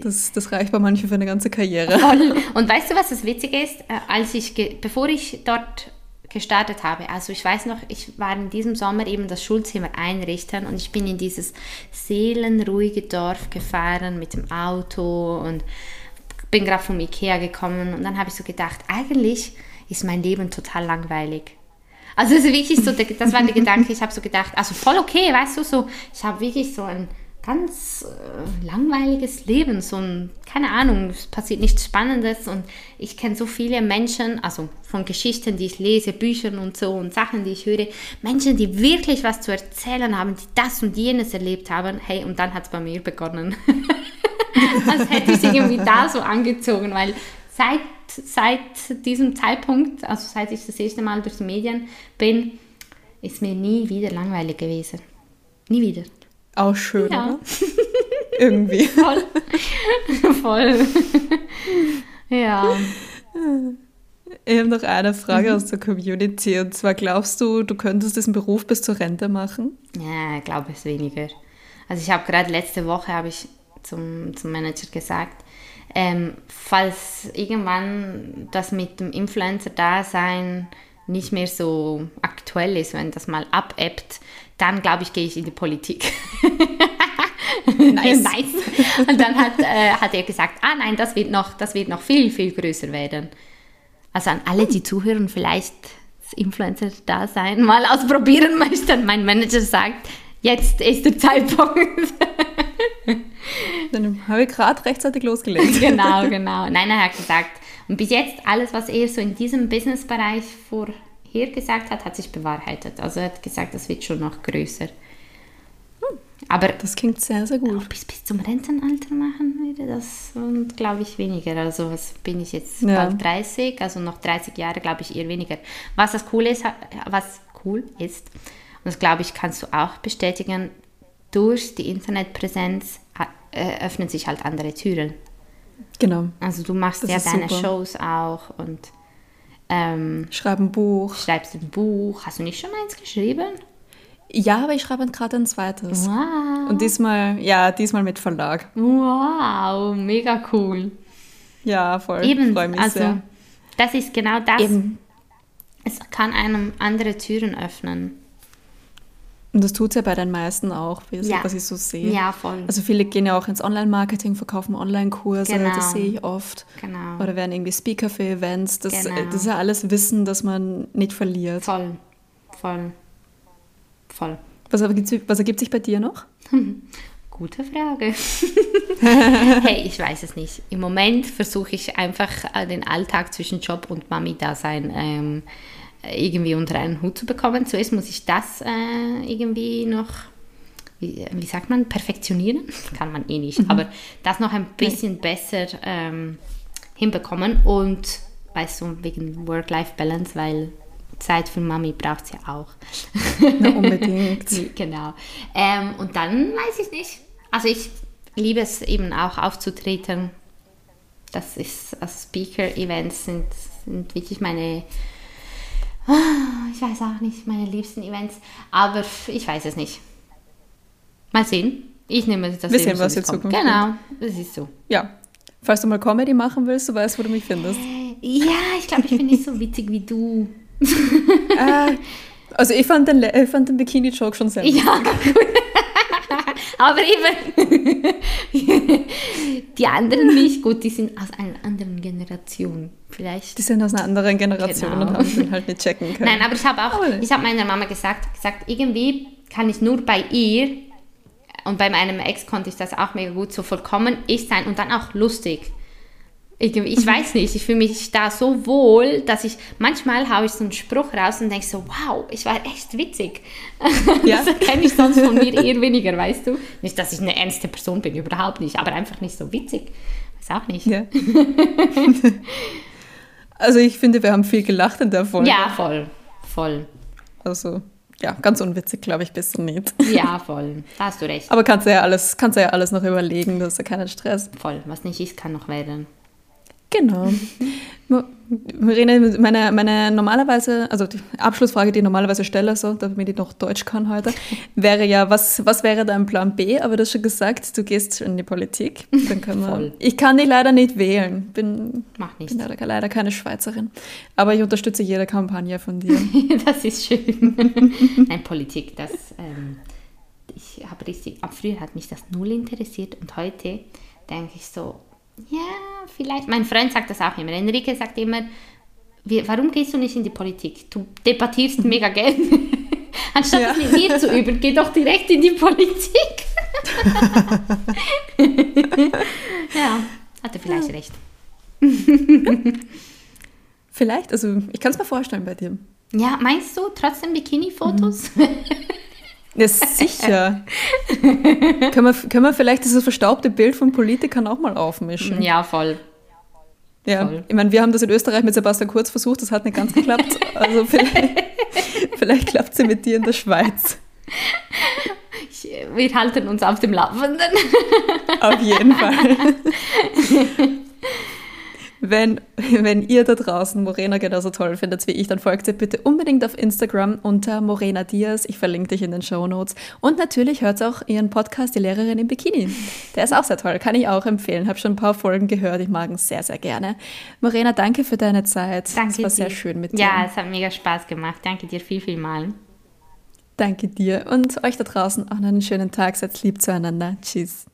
Das, das reicht bei manchen für eine ganze Karriere. (laughs) Voll. Und weißt du, was das Witzige ist? Äh, als ich, bevor ich dort gestartet habe, also ich weiß noch, ich war in diesem Sommer eben das Schulzimmer einrichten und ich bin in dieses seelenruhige Dorf gefahren mit dem Auto und bin gerade vom Ikea gekommen und dann habe ich so gedacht, eigentlich ist mein Leben total langweilig. Also es ist wirklich so, das war der Gedanke, ich habe so gedacht, also voll okay, weißt du, so, ich habe wirklich so ein ganz äh, langweiliges Leben, so ein, keine Ahnung, es passiert nichts Spannendes und ich kenne so viele Menschen, also von Geschichten, die ich lese, Büchern und so und Sachen, die ich höre, Menschen, die wirklich was zu erzählen haben, die das und jenes erlebt haben, hey, und dann hat es bei mir begonnen. (laughs) Als hätte ich irgendwie da so angezogen, weil seit, seit diesem Zeitpunkt, also seit ich das erste Mal durch die Medien bin, ist mir nie wieder langweilig gewesen. Nie wieder. Auch schön, ja. oder? (laughs) Irgendwie. (laughs) Voll. (laughs) Voll. ja. Ich habe noch eine Frage mhm. aus der Community und zwar glaubst du, du könntest diesen Beruf bis zur Rente machen? Ja, ich glaube es weniger. Also ich habe gerade letzte Woche habe ich zum, zum Manager gesagt, ähm, falls irgendwann das mit dem Influencer-Dasein nicht mehr so aktuell ist, wenn das mal abebbt, dann glaube ich, gehe ich in die Politik. (laughs) nice. nice. Und dann hat, äh, hat er gesagt, ah nein, das wird, noch, das wird noch viel, viel größer werden. Also an alle, die zuhören, vielleicht das Influencer-Dasein mal ausprobieren (laughs) möchten. Mein Manager sagt, jetzt ist der Zeitpunkt. (laughs) Dann habe ich gerade rechtzeitig losgelegt. genau, genau. Nein, er hat gesagt, und bis jetzt alles, was er so in diesem Businessbereich vorhergesagt hat, hat sich bewahrheitet. Also er hat gesagt, das wird schon noch größer. Aber das klingt sehr, sehr gut. Bis, bis zum Rentenalter machen würde das und glaube ich weniger. Also was bin ich jetzt ja. bald 30, also noch 30 Jahre glaube ich eher weniger. Was das cool ist, was cool ist, und das glaube ich kannst du auch bestätigen, durch die Internetpräsenz äh, öffnen sich halt andere Türen. Genau. Also du machst das ja deine super. Shows auch und ähm, Schreib ein Buch. Schreibst ein Buch. Hast du nicht schon eins geschrieben? Ja, aber ich schreibe gerade ein zweites. Wow. Und diesmal, ja, diesmal mit Verlag. Wow, mega cool. Ja, voll. Eben, Freu mich also sehr. das ist genau das. Eben. Es kann einem andere Türen öffnen. Und das tut es ja bei den meisten auch, ja. was ich so sehe. Ja, voll. Also viele gehen ja auch ins Online-Marketing, verkaufen Online-Kurse, genau. das sehe ich oft. Genau. Oder werden irgendwie Speaker für Events. Das, genau. das ist ja alles Wissen, das man nicht verliert. Voll, voll, voll. Was, was ergibt sich bei dir noch? (laughs) Gute Frage. (laughs) hey, ich weiß es nicht. Im Moment versuche ich einfach äh, den Alltag zwischen Job und Mami-Dasein ähm, irgendwie unter einen Hut zu bekommen. Zuerst muss ich das äh, irgendwie noch, wie, wie, sagt man, perfektionieren. (laughs) Kann man eh nicht, mhm. aber das noch ein bisschen besser ähm, hinbekommen. Und weißt du, wegen Work-Life-Balance, weil Zeit für Mami braucht es ja auch. (laughs) Na, unbedingt. (laughs) genau. Ähm, und dann weiß ich nicht. Also ich liebe es eben auch aufzutreten. Das ist, also Speaker-Events sind, sind wirklich meine ich weiß auch nicht, meine liebsten Events, aber ich weiß es nicht. Mal sehen. Ich nehme das Wir sehen, was jetzt kommt. Genau, das ist so. Ja. Falls du mal Comedy machen willst, du weißt, wo du mich findest. Ja, ich glaube, ich bin nicht so witzig wie du. äh, also ich fand den, ich fand den Bikini-Joke schon sehr witzig. Ja, gut. Aber eben, (laughs) die anderen nicht. Gut, die sind aus einer anderen Generation. Vielleicht. Die sind aus einer anderen Generation genau. und haben den halt nicht checken können. Nein, aber ich habe auch, ich habe meiner Mama gesagt, gesagt, irgendwie kann ich nur bei ihr und bei meinem Ex konnte ich das auch mega gut so vollkommen ich sein und dann auch lustig. Ich, ich weiß nicht, ich fühle mich da so wohl, dass ich manchmal haue ich so einen Spruch raus und denke so, wow, ich war echt witzig. (laughs) Ja. Das kenne ich sonst von mir eher weniger, weißt du? Nicht, dass ich eine ernste Person bin, überhaupt nicht, aber einfach nicht so witzig. Weiß auch nicht. Ja. (laughs) also ich finde, wir haben viel gelacht in der Folge. Ja, voll, voll. Also ja, ganz unwitzig, glaube ich, bist du nicht. (laughs) Ja, voll. Da hast du recht. Aber kannst du ja alles, kannst du ja alles noch überlegen, das ist ja keinen Stress. Voll. Was nicht ist, kann noch werden. Genau. Marine, meine, meine normalerweise, also die Abschlussfrage, die ich normalerweise stelle, so, damit ich noch Deutsch kann heute, (laughs) wäre ja, was, was wäre dein Plan B? Aber du hast schon gesagt, du gehst in die Politik. Dann können wir, Voll. Ich kann dich leider nicht wählen. Bin, Mach nicht. bin leider, leider keine Schweizerin. Aber ich unterstütze jede Kampagne von dir. (laughs) das ist schön. (laughs) Nein, Politik, das, ähm, ich habe richtig, ab früher hat mich das null interessiert und heute denke ich so, ja, vielleicht. Mein Freund sagt das auch immer. Enrique sagt immer, wie, warum gehst du nicht in die Politik? Du debattierst mega gern. (laughs) Anstatt ja. es mit mir zu üben, geh doch direkt in die Politik. (laughs) ja, hat er vielleicht ja. recht. vielleicht, also ich kann es mir vorstellen bei dir. Ja, meinst du trotzdem Bikini-Fotos? Mhm. Ja, sicher. (laughs) können, wir, können wir vielleicht dieses verstaubte Bild von Politikern auch mal aufmischen? Ja, voll. Ja, voll. ich meine, wir haben das in Österreich mit Sebastian Kurz versucht, das hat nicht ganz geklappt. Also vielleicht, (laughs) vielleicht klappt es ja mit dir in der Schweiz. wir halten uns auf dem Laufenden. Auf jeden Fall. (laughs) Wenn, (laughs) wenn ihr da draußen Morena genauso toll findet wie ich, dann folgt ihr bitte unbedingt auf Instagram unter Morena Diaz. Ich verlinke dich in den Show Notes. Und natürlich hört auch ihren Podcast, Die Lehrerin im Bikini. Der ist auch sehr toll, kann ich auch empfehlen. Habe schon ein paar Folgen gehört, ich mag ihn sehr, sehr gerne. Morena, danke für deine Zeit. Danke es war dir. sehr schön mit dir. Ja, es hat mega Spaß gemacht. Danke dir viel, viel mal. Danke dir und euch da draußen auch noch einen schönen Tag. Seid lieb zueinander. Tschüss.